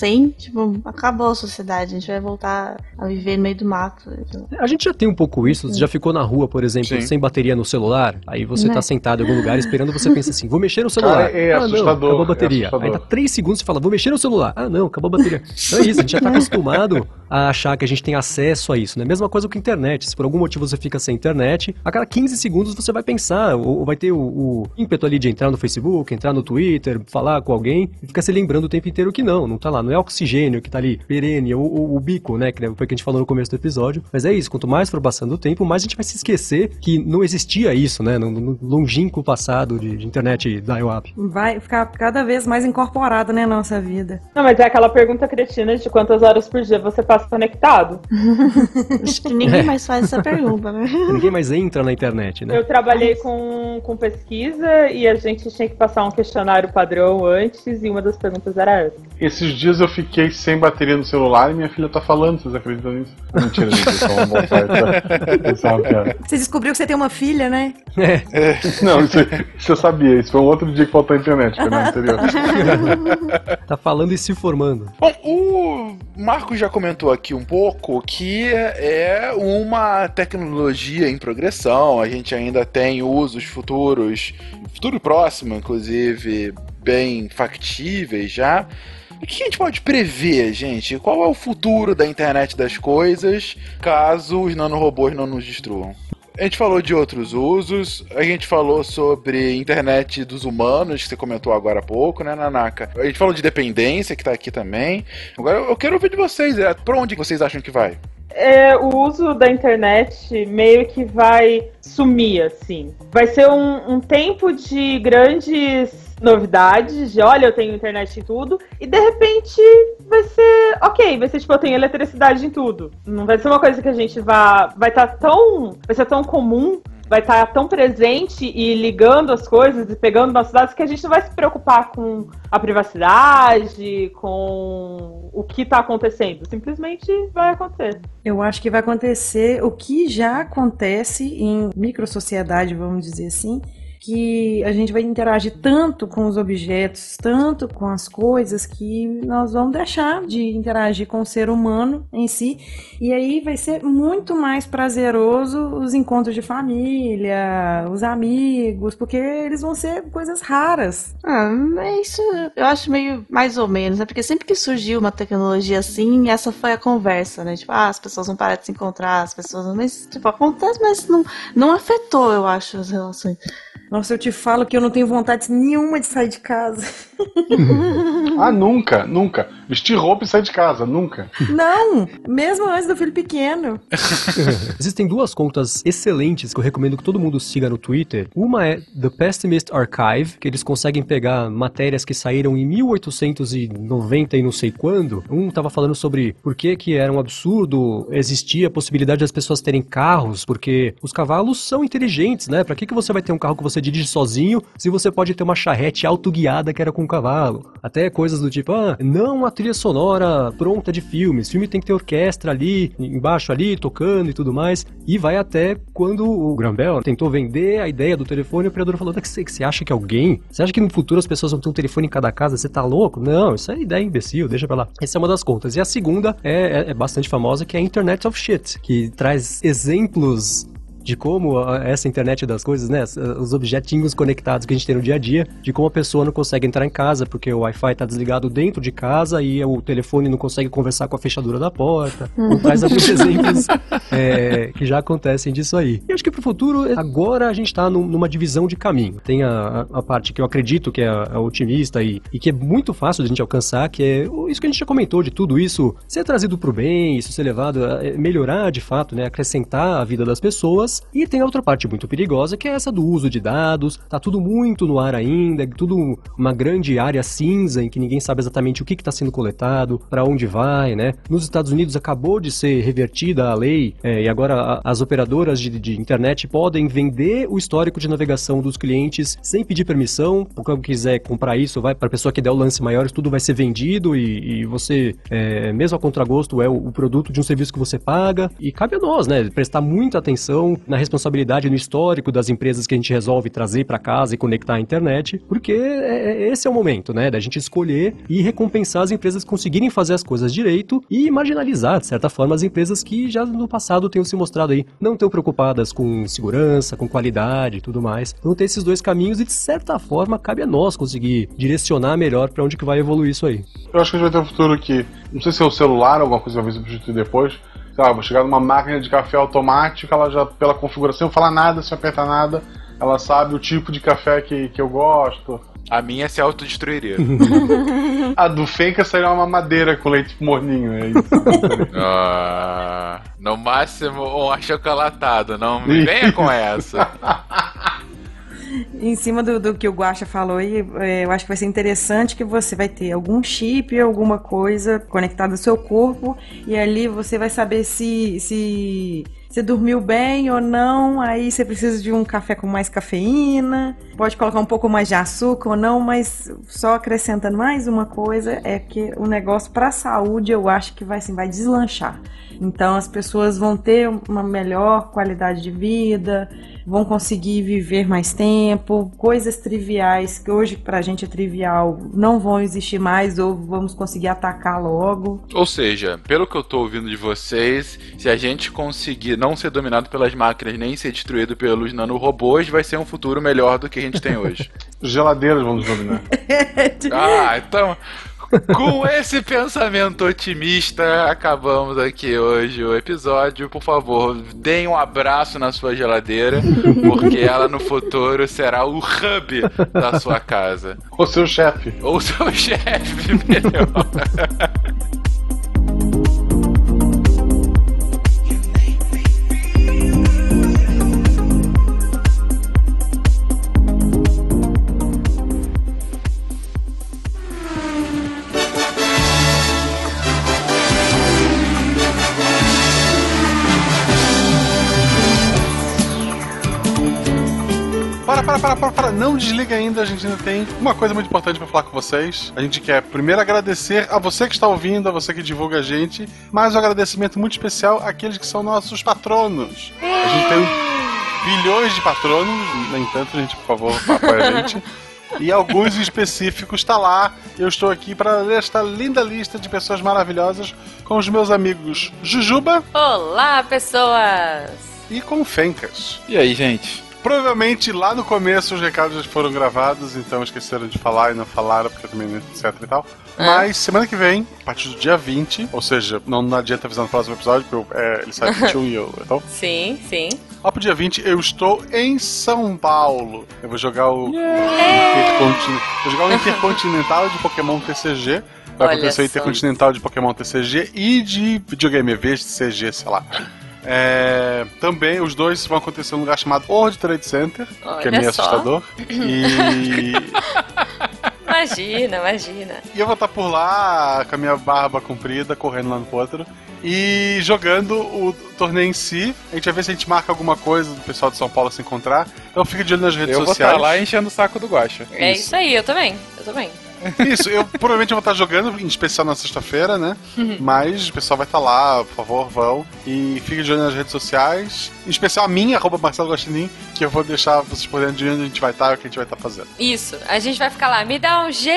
sem, tipo, acabou a sociedade. A gente vai voltar a viver no meio do mato. A gente já tem um pouco isso, você já ficou na rua, por exemplo, Sim. sem bateria no celular, aí você Né? tá sentado em algum lugar esperando, você pensa assim, vou mexer no celular. Cara, é ah, não, assustador, acabou a é bateria. assustador. aí tá três segundos e fala, vou mexer no celular. Ah, não, acabou a bateria. Então é isso, a gente já tá acostumado a achar que a gente tem acesso a isso, né? Mesma coisa com a internet. Se por algum motivo você fica sem internet, a cada 15 segundos você vai pensar, ou, ou vai ter o, o ímpeto ali de entrar no Facebook, entrar no Twitter, falar com alguém, e fica se lembrando o tempo inteiro que não, não tá lá, não é oxigênio que tá ali, perene, ou, ou o bico, né? Que foi o que a gente falou no começo do episódio. Mas é isso, quanto mais for passando o tempo, mais a gente vai se esquecer que não existia isso, né? No, no longínquo passado de, de internet dial-up. Vai ficar cada vez mais incorporado, né, na nossa vida. Não, mas é aquela pergunta cretina de quantas horas por dia você passa conectado. Acho que ninguém mais faz essa pergunta, né? Ninguém mais entra na internet, né? Eu trabalhei com, com pesquisa e a gente tinha que passar um questionário padrão antes e uma das perguntas era essa. Esses dias eu fiquei sem bateria no celular e minha filha tá falando, vocês acreditam nisso? Mentira, gente, isso é é uma. Você descobriu que você tem uma filha, né? Não, isso, isso eu sabia, isso foi um outro dia que faltou a internet, foi no anterior. Tá falando e se formando. Bom, o Marco já comentou aqui um pouco que é uma tecnologia em progressão, a gente ainda tem usos futuros, futuro próximo, inclusive, bem factíveis já. O que a gente pode prever, gente? Qual é o futuro da internet das coisas caso os nanorobôs não nos destruam? A gente falou de outros usos, a gente falou sobre internet dos humanos, que você comentou agora há pouco, né, Nanaka? A gente falou de dependência, que tá aqui também. Agora eu quero ouvir de vocês, é, pra onde vocês acham que vai? É, o uso da internet meio que vai sumir, assim. Vai ser um, um tempo de grandes novidades, de olha, eu tenho internet em tudo, e de repente vai ser ok, vai ser tipo, eu tenho eletricidade em tudo. Não vai ser uma coisa que a gente vá. Vai estar tão. Vai ser tão comum. Vai estar tão presente e ligando as coisas e pegando nossos dados que a gente não vai se preocupar com a privacidade, com o que está acontecendo. Simplesmente vai acontecer. Eu acho que vai acontecer o que já acontece em microsociedade, vamos dizer assim, que a gente vai interagir tanto com os objetos, tanto com as coisas, que nós vamos deixar de interagir com o ser humano em si. E aí vai ser muito mais prazeroso os encontros de família, os amigos, porque eles vão ser coisas raras. Ah, mas isso eu acho meio mais ou menos, né? Porque sempre que surgiu uma tecnologia assim, essa foi a conversa, né? Tipo, ah, as pessoas vão parar de se encontrar, as pessoas. Mas, tipo, acontece, mas não, não afetou, eu acho, as relações. Nossa, eu te falo que eu não tenho vontade nenhuma de sair de casa. Ah, nunca, nunca. vestir roupa e sair de casa, nunca. Não, mesmo antes do filho pequeno. Existem duas contas excelentes que eu recomendo que todo mundo siga no Twitter. Uma é The Pessimist Archive, que eles conseguem pegar matérias que saíram em 1890 e não sei quando. Um tava falando sobre por que que era um absurdo existir a possibilidade das pessoas terem carros, porque os cavalos são inteligentes, né? Pra que que você vai ter um carro que você dirige sozinho se você pode ter uma charrete autoguiada que era com cavalo? Até coisas do tipo, ah, não a trilha sonora pronta de filmes. Filme tem que ter orquestra ali, embaixo ali, tocando e tudo mais. E vai até quando o Graham tentou vender a ideia do telefone, o operador falou: que você acha que alguém? Você acha que no futuro as pessoas vão ter um telefone em cada casa? Você tá louco? Não, isso é ideia imbecil, deixa pra lá. Essa é uma das contas. E a segunda é, é, é bastante famosa, que é a Internet of Shit, que traz exemplos de como essa internet das coisas, né, os objetinhos conectados que a gente tem no dia a dia, de como a pessoa não consegue entrar em casa porque o Wi-Fi tá desligado dentro de casa e o telefone não consegue conversar com a fechadura da porta. Traz alguns exemplos é, que já acontecem disso aí. E acho que pro futuro, agora a gente tá num- numa divisão de caminho. Tem a, a- parte que eu acredito que é a, a otimista e, e que é muito fácil de a gente alcançar, que é o- isso que a gente já comentou, de tudo isso ser trazido pro bem, isso ser levado a é, melhorar de fato, né, acrescentar a vida das pessoas. E tem a outra parte muito perigosa, que é essa do uso de dados. Tá tudo muito no ar ainda, tudo uma grande área cinza em que ninguém sabe exatamente o que está sendo coletado, para onde vai, né? Nos Estados Unidos acabou de ser revertida a lei é, e agora a- as operadoras de, de internet podem vender o histórico de navegação dos clientes sem pedir permissão. Quem quiser comprar isso, vai para a pessoa que der o lance maior, tudo vai ser vendido e, e você, é, mesmo a contragosto, é o, o produto de um serviço que você paga. E cabe a nós, né? Prestar muita atenção na responsabilidade no histórico das empresas que a gente resolve trazer para casa e conectar à internet, porque é- é- esse é o momento, né? Da gente escolher e recompensar as empresas que conseguirem fazer as coisas direito e marginalizar, de certa forma, as empresas que já no passado tenham se mostrado aí não tão preocupadas com segurança, com qualidade e tudo mais. Então tem esses dois caminhos e, de certa forma, cabe a nós conseguir direcionar melhor para onde que vai evoluir isso aí. Eu acho que a gente vai ter um futuro que, não sei se é o celular, alguma coisa vai substituir depois. Lá, vou chegar numa máquina de café automático, ela já, pela configuração, eu falar nada, sem apertar nada, ela sabe o tipo de café que, que eu gosto. A minha se autodestruiria. A do Fenka seria uma madeira com leite morninho, é isso. Ah, no máximo um achocolatado, não me venha com essa. Em cima do, do que o Guaxa falou aí, é, eu acho que vai ser interessante que você vai ter algum chip, alguma coisa conectada ao seu corpo, e ali você vai saber se, se você dormiu bem ou não, aí você precisa de um café com mais cafeína, pode colocar um pouco mais de açúcar ou não, mas só acrescentando mais uma coisa, é que o negócio para a saúde eu acho que vai, assim, vai deslanchar. Então as pessoas vão ter uma melhor qualidade de vida, vão conseguir viver mais tempo, coisas triviais que hoje pra gente é trivial não vão existir mais ou vamos conseguir atacar logo. Ou seja, pelo que eu tô ouvindo de vocês, se a gente conseguir não ser dominado pelas máquinas nem ser destruído pelos nanorobôs, vai ser um futuro melhor do que a gente tem hoje. Geladeiras vão nos dominar. ah, então. Com esse pensamento otimista, acabamos aqui hoje o episódio. Por favor, deem um abraço na sua geladeira, porque ela no futuro será o hub da sua casa. Ou seu chefe. Ou seu chefe, melhor. Não desliga ainda, a gente ainda tem uma coisa muito importante para falar com vocês. A gente quer primeiro agradecer a você que está ouvindo, a você que divulga a gente, mas um agradecimento muito especial àqueles que são nossos patronos. A gente tem bilhões de patronos, no entanto, gente, por favor, apoia a gente. E alguns em específico está lá. Eu estou aqui para ler esta linda lista de pessoas maravilhosas com os meus amigos Jujuba Olá, pessoas! e com Fencas. E aí, gente? Provavelmente lá no começo os recados já foram gravados, então esqueceram de falar e não falaram, porque também etc e tal. É. Mas semana que vem, a partir do dia 20, ou seja, não, não adianta avisar no próximo episódio, porque eu, é, ele sai 21 e eu. Então, Sim, sim. lá pro dia 20 eu estou em São Paulo. Eu vou jogar o, vou jogar o Intercontinental de Pokémon TCG. Vai Olha acontecer o. Intercontinental de Pokémon TCG e de videogame EVs, CG, sei lá. É, também os dois vão acontecer num lugar chamado World Trade Center, que é Olha meio só. assustador. E, Imagina, imagina. e eu vou estar por lá com a minha barba comprida, correndo lá no potro. E jogando o torneio em si. A gente vai ver se a gente marca alguma coisa do pessoal de São Paulo se encontrar. Então fica de olho nas redes Eu vou sociais. estar lá enchendo o saco do Guacha. É isso aí, eu também. Eu também. Isso, eu provavelmente vou estar jogando, em especial na sexta-feira, né? Mas o pessoal vai estar lá, por favor, vão. E fique de olho nas redes sociais. Em especial a minha, arroba Marcelo Guaxinim, que eu vou deixar vocês por dentro de onde a gente vai estar e o que a gente vai estar fazendo. Isso. A gente vai ficar lá. Me dá um G!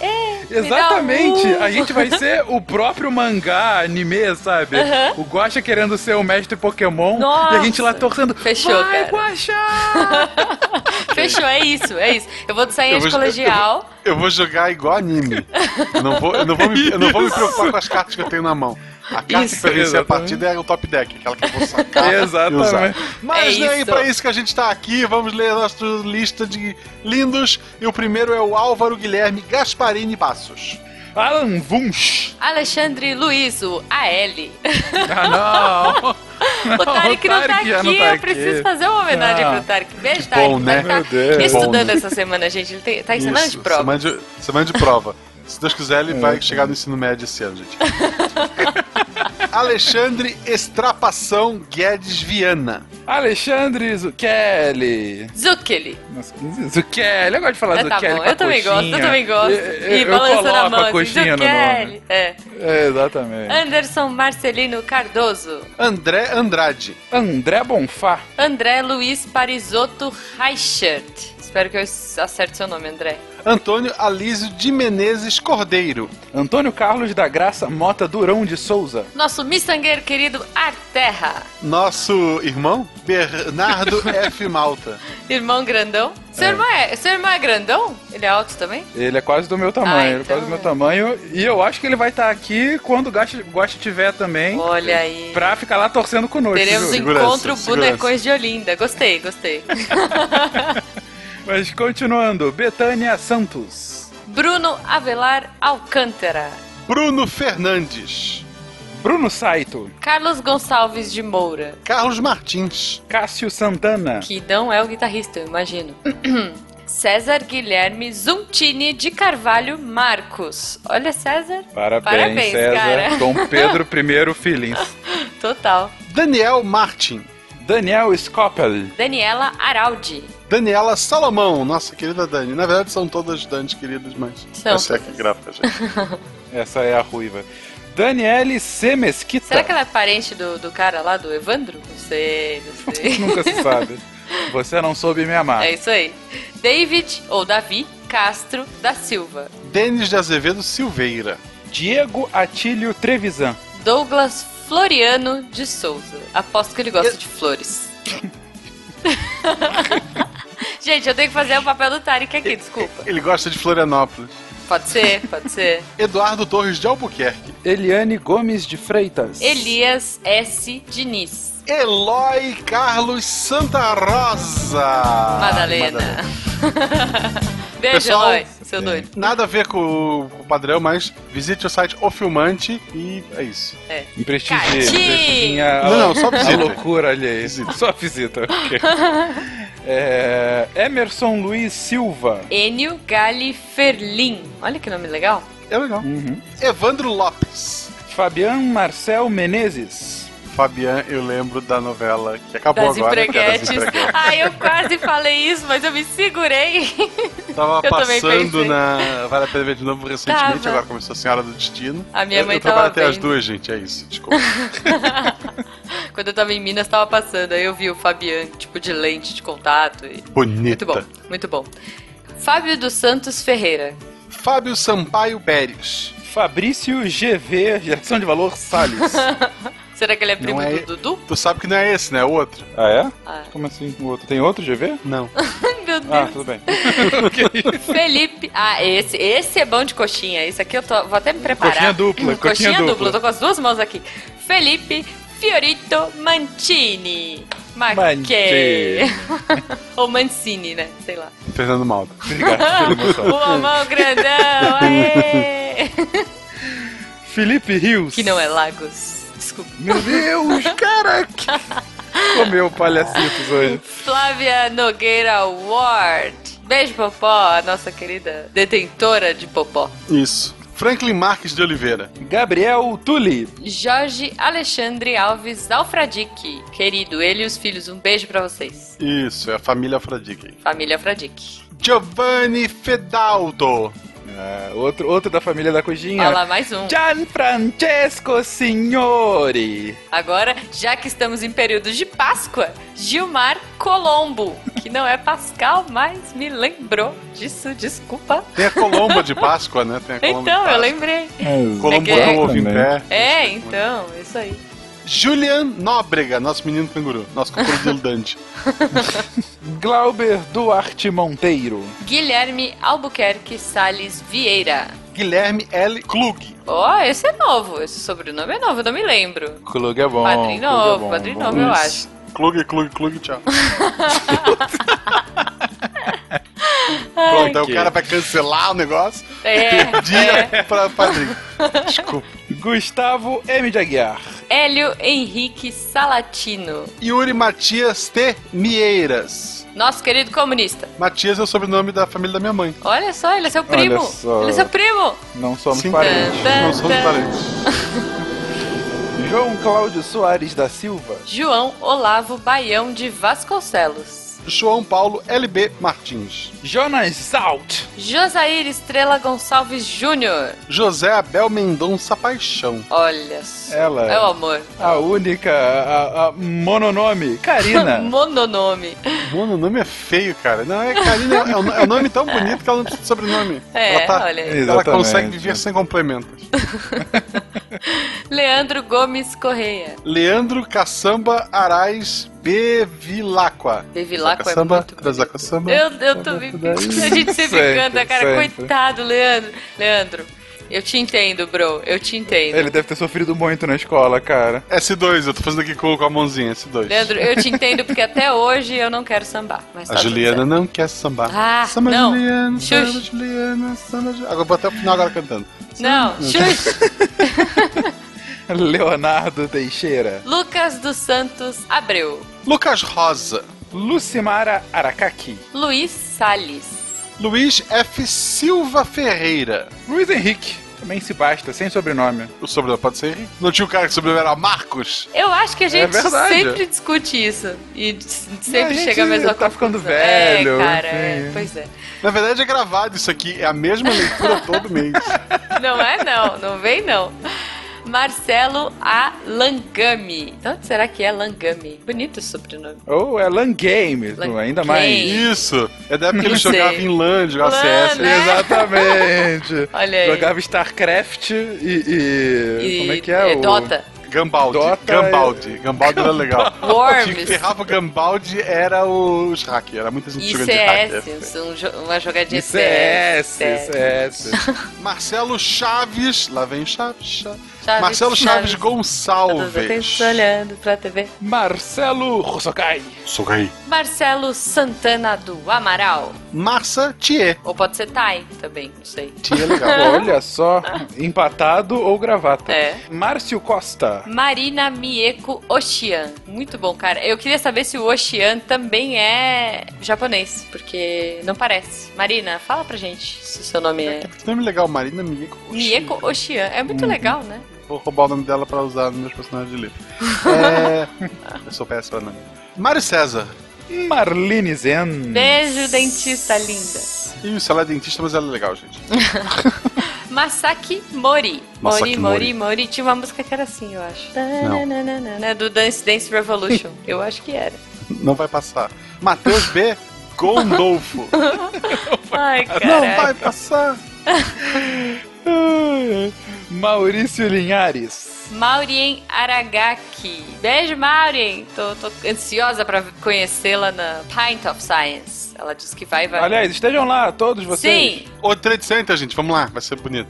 Um Exatamente! U. A gente vai ser o próprio mangá, anime, sabe? O Guacha querendo ser o mestre Pokémon Nossa. e a gente lá torcendo. Fechou, vai, cara. Guaxa! Fechou, é isso, é isso. Eu vou de Eu de vou- colegial. Eu vou jogar igual anime. Eu não vou, eu não vou, me, eu não vou me preocupar com as cartas que eu tenho na mão. A carta Isso, que vai vencer a partida é o top deck, aquela que eu vou sacar. Exatamente. usar. É Mas nem isso. pra isso que a gente tá aqui, vamos ler a nossa lista de lindos. E o primeiro é o Álvaro Guilherme Gasparini Passos. Alan Wunsch. Alexandre Luizo, AL. Ah, não! O Tarek não tá aqui, não tá eu aqui. preciso fazer uma homenagem Ah. pro Tarek. Beijo, Que Tarek. bom, né? Tá Meu Deus. estudando Bom, né? essa semana, gente. Ele tem- tá em semana de Isso, prova. Semana de, semana de prova. Se Deus quiser, ele É. vai chegar no ensino médio esse ano, gente. Alexandre Estrapação Guedes Viana. Alexandre Zucchelli. Zucchelli. Nossa, Zucchelli, eu gosto de falar É, tá Zucchelli bom, com a eu também gosto, eu também gosto. Eu- E eu balançando a coloco mão a assim, coxinha no nome. É. É, exatamente. Anderson Marcelino Cardoso. André Andrade. André Bonfá. André Luiz Parisotto Reichert. Espero que eu acerte seu nome, André. Antônio Alísio de Menezes Cordeiro. Antônio Carlos da Graça Mota Durão de Souza. Nosso miçangueiro querido Arterra. Nosso irmão Bernardo F. Malta. Irmão grandão. Seu, É. irmão é, seu irmão é grandão? Ele é alto também? Ele é quase do meu tamanho, Ah, ele é quase do meu tamanho. E eu acho que ele vai estar aqui quando o Gosta, tiver também. Olha aí. Pra ficar lá torcendo conosco. Teremos um encontro bonecões de Olinda. Gostei, gostei. Mas continuando, Betânia Santos. Bruno Avelar Alcântara. Bruno Fernandes. Bruno Saito. Carlos Gonçalves de Moura. Carlos Martins. Cássio Santana. Que não é o guitarrista, eu imagino. César Guilherme Zuntini de Carvalho Marcos. Olha, César. Parabéns, Parabéns, César. cara. Dom Pedro I Filins. Total. Daniel Martin. Daniel Scopel. Daniela Araldi. Daniela Salomão, nossa querida Dani. Na verdade são todas Danis queridas, mas São essa é que gráfica, gente. Essa é a ruiva. Daniele C. Mesquita. Será que ela é parente do, do cara lá, do Evandro? Não sei, não sei. Nunca se sabe. Você não soube me amar. É isso aí. David, ou Davi, Castro da Silva. Denis de Azevedo Silveira. Diego Atílio Trevisan. Douglas Floriano de Souza. Aposto que ele gosta de flores. Gente, eu tenho que fazer o papel do Tarek aqui, desculpa. Ele gosta de Florianópolis. Pode ser, pode ser. Eduardo Torres de Albuquerque. Eliane Gomes de Freitas. Elias S. Diniz. Eloy Carlos Santa Rosa. Madalena. Beijo, Pessoal, Eloy, seu doido. Nada a ver com, com o padrão, mas visite o site O Filmante e é isso. É. Me prestigie. Não, não, só visita. A loucura alheia. Só visita. É, Emerson Luiz Silva. Enio Gali Ferlin. Olha que nome legal. É legal. Uhum. Evandro Lopes. Fabian Marcel Menezes. Fabian, eu lembro da novela que acabou Das agora. que é das empreguetes. Empreguetes. Ai, eu quase falei isso, mas eu me segurei. Tava Eu passando na Vale a Pena Ver de Novo recentemente, Tava. agora começou a Senhora do Destino. A minha eu, mãe eu trabalho tava até as duas, gente, é isso, desculpa. Quando eu tava em Minas, tava passando. Aí eu vi o Fabian, tipo, de lente de contato. E... Bonita. Muito bom, muito bom. Fábio dos Santos Ferreira. Fábio Sampaio Pérez. Fabrício GV, geração de valor Salles. Será que ele é primo é- do Dudu? Tu sabe que não é esse, né? É outro. ah, é? Ah. Como assim? O outro? Tem outro GV? Não. Meu Deus. Ah, tudo bem. Felipe. Ah, esse, esse é bom de coxinha. Esse aqui eu tô, vou até me preparar. Coxinha dupla, Coxinha, coxinha dupla. dupla. Eu tô com as duas mãos aqui. Felipe Fiorito Mantini. Maquê. Ou Mancini, né? Sei lá. Fernando Malta. Obrigado pela. O mão grandão. Aê! Felipe Rios. Que não é Lagos. Desculpa. Meu Deus, caraca. Comeu palhacitos hoje. Flávia Nogueira Ward. Beijo, Popó, a nossa querida detentora de Popó. Isso. Franklin Marques de Oliveira. Gabriel Tulli. Jorge Alexandre Alves Alfradique. Querido, ele e os filhos, um beijo pra vocês. Isso, é a família Fradique. Família Alfradique. Giovanni Fedaldo. É, outro, outro da família da cozinha. Olha lá, mais um. Gianfrancesco Signori. Agora, já que estamos em período de Páscoa, Gilmar Colombo, que não é Pascal, mas me lembrou disso, desculpa. Tem a Colomba de Páscoa, né? Tem a Colomba Então, de eu lembrei. Colombo Peguei. botou o ovo em pé. É, então, isso aí. Julian Nóbrega, nosso menino canguru, nosso crocodilo Dante. Glauber Duarte Monteiro. Guilherme Albuquerque Salles Vieira. Guilherme L. Klug. Ó, esse é novo, esse sobrenome é novo, eu não me lembro. Klug é bom. Padrinho é novo, bom, padrinho bom. novo, eu acho. Klug, Klug, Klug, tchau. Ai, Pronto, aí que- o cara vai cancelar o negócio. É, Perdi é. pra padrinho. Desculpa. Gustavo M. de Aguiar. Hélio Henrique Salatino. Yuri Matias T. Mieiras. Nosso querido comunista. Matias é o sobrenome da família da minha mãe. Olha só, ele é seu Olha primo. só. Ele é seu primo. Não somos Sim. parentes. Não somos parentes. João Cláudio Soares da Silva. João Olavo Baião de Vasconcelos. João Paulo LB Martins. Jonas Zalt. Josair Estrela Gonçalves Júnior. José Abel Mendonça Paixão. Olha só. Ela. É o amor. A única, a, a mononome, Karina. Mononome. Mano, o nome é feio, cara. Não, é Karina, é um, é um nome tão bonito que ela não precisa de sobrenome. É, ela, tá- olha aí. ela Exatamente. consegue viver sem complementos. Leandro Gomes Correia. Leandro Caçamba Arais Bevilacqua. Bevilacqua é muito Brasil Caçamba. Eu, eu tô me... A gente sempre canta, cara. sempre. Coitado, Leandro. Leandro, eu te entendo, bro. Eu te entendo. Ele deve ter sofrido muito na escola, cara. S2, eu tô fazendo aqui com, com a mãozinha, S2. Leandro, eu te entendo porque até hoje eu não quero sambar. Mas A tá Juliana não quer sambar. Ah, samba não. Juliana, samba. Juliana, samba Juliana. Agora vou até o final agora cantando. Não, Xuxa. Leonardo Teixeira. Lucas dos Santos Abreu. Lucas Rosa. Lucimara Aracaki. Luiz Salles. Luiz F. Silva Ferreira. Luiz Henrique. Também se basta, sem sobrenome. O sobrenome pode ser Henrique. Não tinha o cara que sobrenome era Marcos? Eu acho que a gente verdade. sempre discute isso. E sempre A chega a mesma tá ficando conclusão. velho, É, cara, enfim. é, pois é. Na verdade é gravado isso aqui. É a mesma leitura todo mês. Não é não, não vem não. Marcelo A. Langami. De onde será que é Langami? Bonito esse sobrenome. Ou é LAN Games, LAN ainda Game. mais. Isso. É da época que ele jogava em LAN, jogava LAN, CS. né? Exatamente. Olha aí. Jogava StarCraft e, e- E, Como é que é? o... Dota. Gambaldi. Dota Gambaldi. Gambaldi era legal. Worms. O que ferrava o Gambaldi era os hackers. Era muita gente E jogando de hacker. CS, um jo- uma jogadinha E de CS, CS. CS. Marcelo Chaves. Lá vem Chaves. Chaves. Chaves, Marcelo Chaves, Chaves. Gonçalves. Todos olhando pra TV. Marcelo Rossokai. Sou aí. Marcelo Santana do Amaral. Marça Thier. Ou pode ser Tai também, não sei. Thier é legal. Olha só, empatado ou gravata. É. Márcio Costa. Marina Mieko Oshian. Muito bom, cara. Eu queria saber se o Oshian também é japonês, porque não parece. Marina, fala pra gente se o seu nome é. Que nome legal, Marina Mieko. Mieko Oshian. É muito legal, né? Vou roubar o nome dela pra usar nos meus personagens de livro. É... Eu sou péssimo nome. Mário César. Marlene Zen. Beijo, dentista linda. Isso, ela é dentista, mas ela é legal, gente. Masaki Mori. Masaki Mori, Mori, Mori. Tinha uma música que era assim, eu acho. Tananana, Do Dance Dance Revolution. eu acho que era. Não vai passar. Matheus B. Gondolfo. Ai, Não cara. vai passar. Maurício Linhares. Maurien Aragaki. Beijo, Maurien. Tô, tô ansiosa pra conhecê-la na Pint of Science. Ela disse que vai, vai. Aliás, estejam lá, todos vocês. Sim. O Trade Center, gente, vamos lá, vai ser bonito.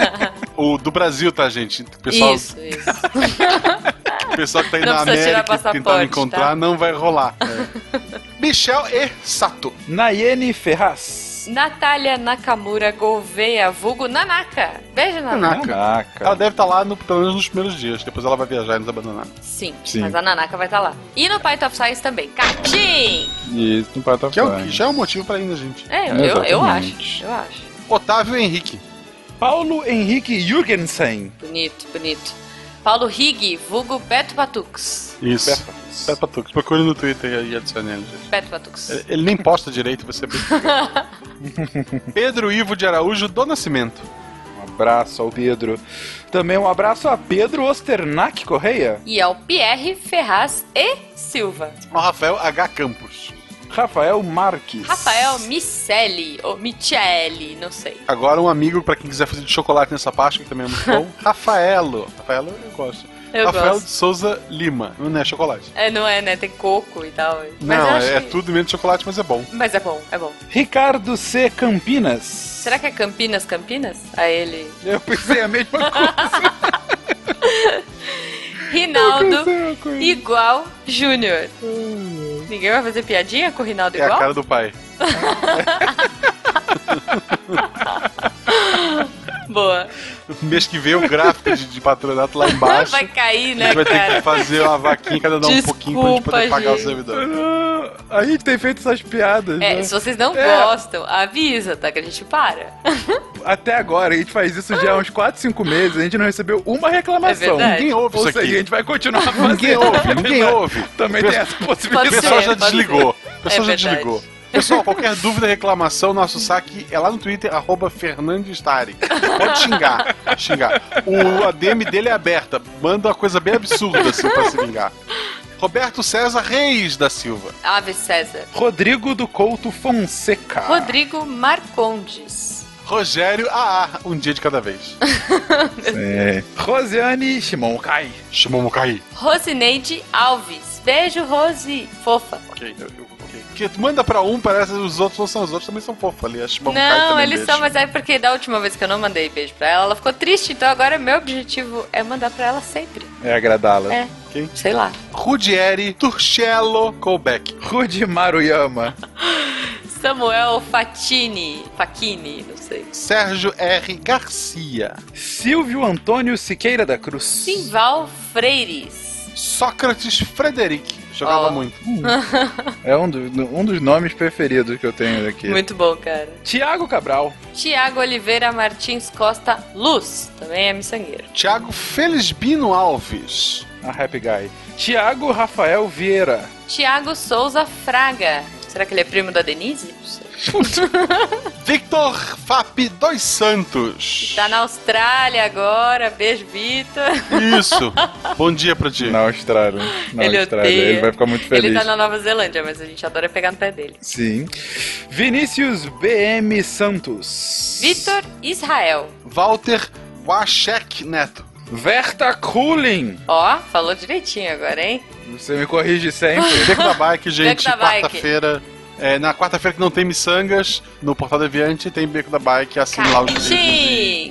o do Brasil, tá, gente? O pessoal, Isso, isso. o pessoal que tá aí Não na América tentando encontrar, tá? não vai rolar. É. Michel E. Sato. Nayene Ferraz. Natália Nakamura Gouveia, vulgo Nanaka. Beijo, Nanaka. Caraca. Ela deve estar lá no, pelo menos nos primeiros dias, depois ela vai viajar e nos abandonar. Sim, Sim. mas a Nanaka vai estar lá. E no Python of Science também. Catim! Isso, não pode Que é o, já é um motivo pra ir na gente. É, eu, eu, eu acho. Eu acho. Otávio Henrique. Paulo Henrique Jürgensen. Bonito, bonito. Paulo Higg, vulgo Beto Patux. Isso. Beto Patux. Procure no Twitter e adicione ele, gente. Beto Patux. Ele- Ele nem posta direito, você Pedro Ivo de Araújo do Nascimento. Um abraço ao Pedro. Também um abraço a Pedro Osternack Correia. E ao Pierre Ferraz e Silva. Ao Rafael H. Campos. Rafael Marques. Rafael Micelli, ou Michele, não sei. Agora um amigo pra quem quiser fazer de chocolate nessa Páscoa, que também é muito bom. Rafaelo. Rafaelo eu gosto. Eu Rafael gosto. de Souza Lima. Não é chocolate. É, não é, né? Tem coco e tal. Mas não, é, que- tudo menos chocolate, mas é bom. Mas é bom, é bom. Ricardo C. Campinas. Será que é Campinas, Campinas? A ele. Eu pensei a mesma coisa. Rinaldo igual Júnior. Ninguém vai fazer piadinha com o Rinaldo É a igual? cara do pai. Boa. Mês que vem o gráfico de, de patronato lá embaixo. Vai cair, a né, gente vai ter cara? que fazer uma vaquinha, cada dar um pouquinho pra gente poder Desculpa, pagar o gente. servidor. A gente tem feito essas piadas. É, né? se vocês não É. gostam, avisa, tá? Que a gente para. Até agora, a gente faz isso já há uns 4, 5 meses, a gente não recebeu uma reclamação. É. Ninguém ouve Ou isso seja, aqui. a gente vai continuar fazendo. Ninguém ouve, ninguém ouve. Também O tem essa O possibilidade. pessoal já desligou. O pessoal É já desligou. Pessoal, qualquer dúvida, reclamação, nosso saque é lá no Twitter, arroba Fernandestari. Pode xingar, xingar. O ADM dele é aberta. Manda uma coisa bem absurda assim pra se vingar. Roberto César Reis da Silva. Ave César. Rodrigo do Couto Fonseca. Rodrigo Marcondes. Rogério AA, um dia de cada vez. É. Rosiane Shimokai. Shimomukai. Rosineide Alves. Beijo, Rose. Fofa. Ok, eu, eu. Que tu manda pra um, parece que os outros não são. Os outros também são fofos ali. A Shimomukai Não, eles beijo. são, mas é porque da última vez que eu não mandei beijo pra ela, ela ficou triste. Então agora meu objetivo é mandar pra ela sempre. É agradá-la. É. Sei lá. Rudieri Turcello Colbeck. Rudi Maruyama. Samuel Fatini. Facchini, não sei. Sérgio R. Garcia. Silvio Antônio Siqueira da Cruz. Simval Freires. Sócrates Frederic. Jogava Ó. muito. É um, do- um dos nomes preferidos que eu tenho aqui. Muito bom, cara. Tiago Cabral. Tiago Oliveira Martins Costa Luz. Também é miçangueiro. Tiago Felisbino Alves. A Happy Guy. Tiago Rafael Vieira. Tiago Souza Fraga. Será que ele é primo da Denise? Não sei. Victor Fap dos Santos. Tá na Austrália agora. Beijo, Vitor. Isso. Bom dia pra ti. Na Austrália. Na Ele Austrália. odeia. Ele vai ficar muito feliz. Ele tá na Nova Zelândia, mas a gente adora pegar no pé dele. Sim. Vinícius BM Santos. Vitor Israel. Walter Wachek Neto. Verta Kulin. Ó, falou direitinho agora, hein? Você me corrige sempre. Beco da Bike, gente. Beco da Bike. Quarta-feira. É, na quarta-feira que não tem miçangas, no Portal Deviante tem Beco da Bike, assine lá os!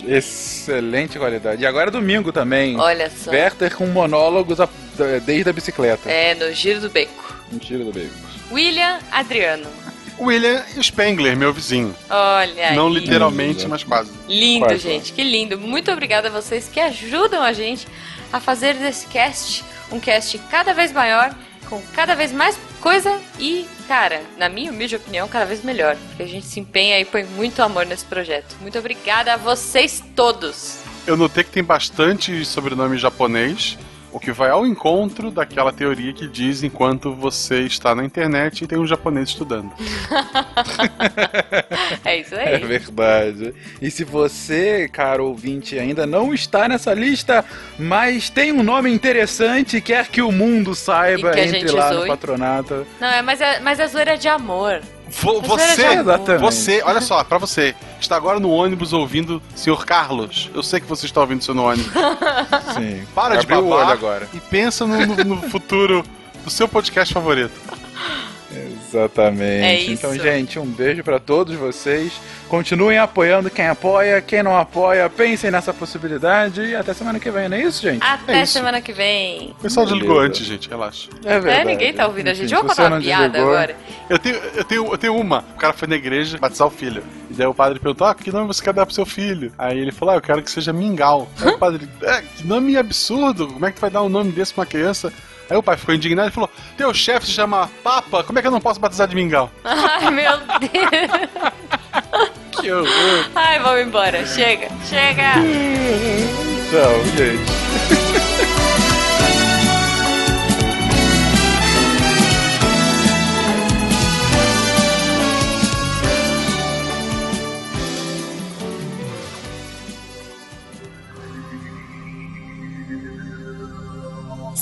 Excelente qualidade. E agora é domingo também. Olha só. Werther com monólogos a- desde a bicicleta. É, no Giro do Beco. Mentira do bacon. William Adriano. William Spengler, meu vizinho. Olha aí. Não literalmente, mas quase. Lindo, Quase. gente, que lindo. Muito obrigada a vocês que ajudam a gente a fazer desse cast um cast cada vez maior, com cada vez mais coisa e, cara, na minha humilde opinião, cada vez melhor. Porque a gente se empenha e põe muito amor nesse projeto. Muito obrigada a vocês todos. Eu notei que tem bastante sobrenome japonês, o que vai ao encontro daquela teoria que diz enquanto você está na internet e tem um japonês estudando. É isso É aí. verdade. E se você, caro ouvinte, ainda não está nessa lista, mas tem um nome interessante e quer que o mundo saiba, entre lá no zoe. patronato. Não, é, mas, é, mas a zoeira é de amor. Vo- Você. Exatamente. você, olha só, pra você, que está agora no ônibus ouvindo Sr. Carlos. Eu sei que você está ouvindo isso no ônibus. Sim. Para de Abriu o babar olho agora. e pensa no, no- no futuro do seu podcast favorito. Exatamente. É isso. Então, gente, um beijo pra todos vocês. Continuem apoiando quem apoia, quem não apoia, pensem nessa possibilidade e até semana que vem, não é isso, gente? Até É isso. semana que vem. O pessoal desligou antes, gente, relaxa. É verdade. É, ninguém tá ouvindo a gente. Vamos contar uma piada desligou- agora. Eu tenho, eu, tenho, eu tenho uma. O cara foi na igreja batizar o filho. E daí o padre perguntou: Ah, que nome você quer dar pro seu filho? Aí ele falou: Ah, eu quero que seja Mingau. Aí o padre, é, que nome absurdo. Como é que tu vai dar um nome desse pra uma criança? Aí o pai ficou indignado e falou: Teu chefe se chama Papa, como é que eu não posso batizar de Mingau? Ai, meu Deus. Que horror. Ai, vamos embora. Chega, chega. Tchau, gente.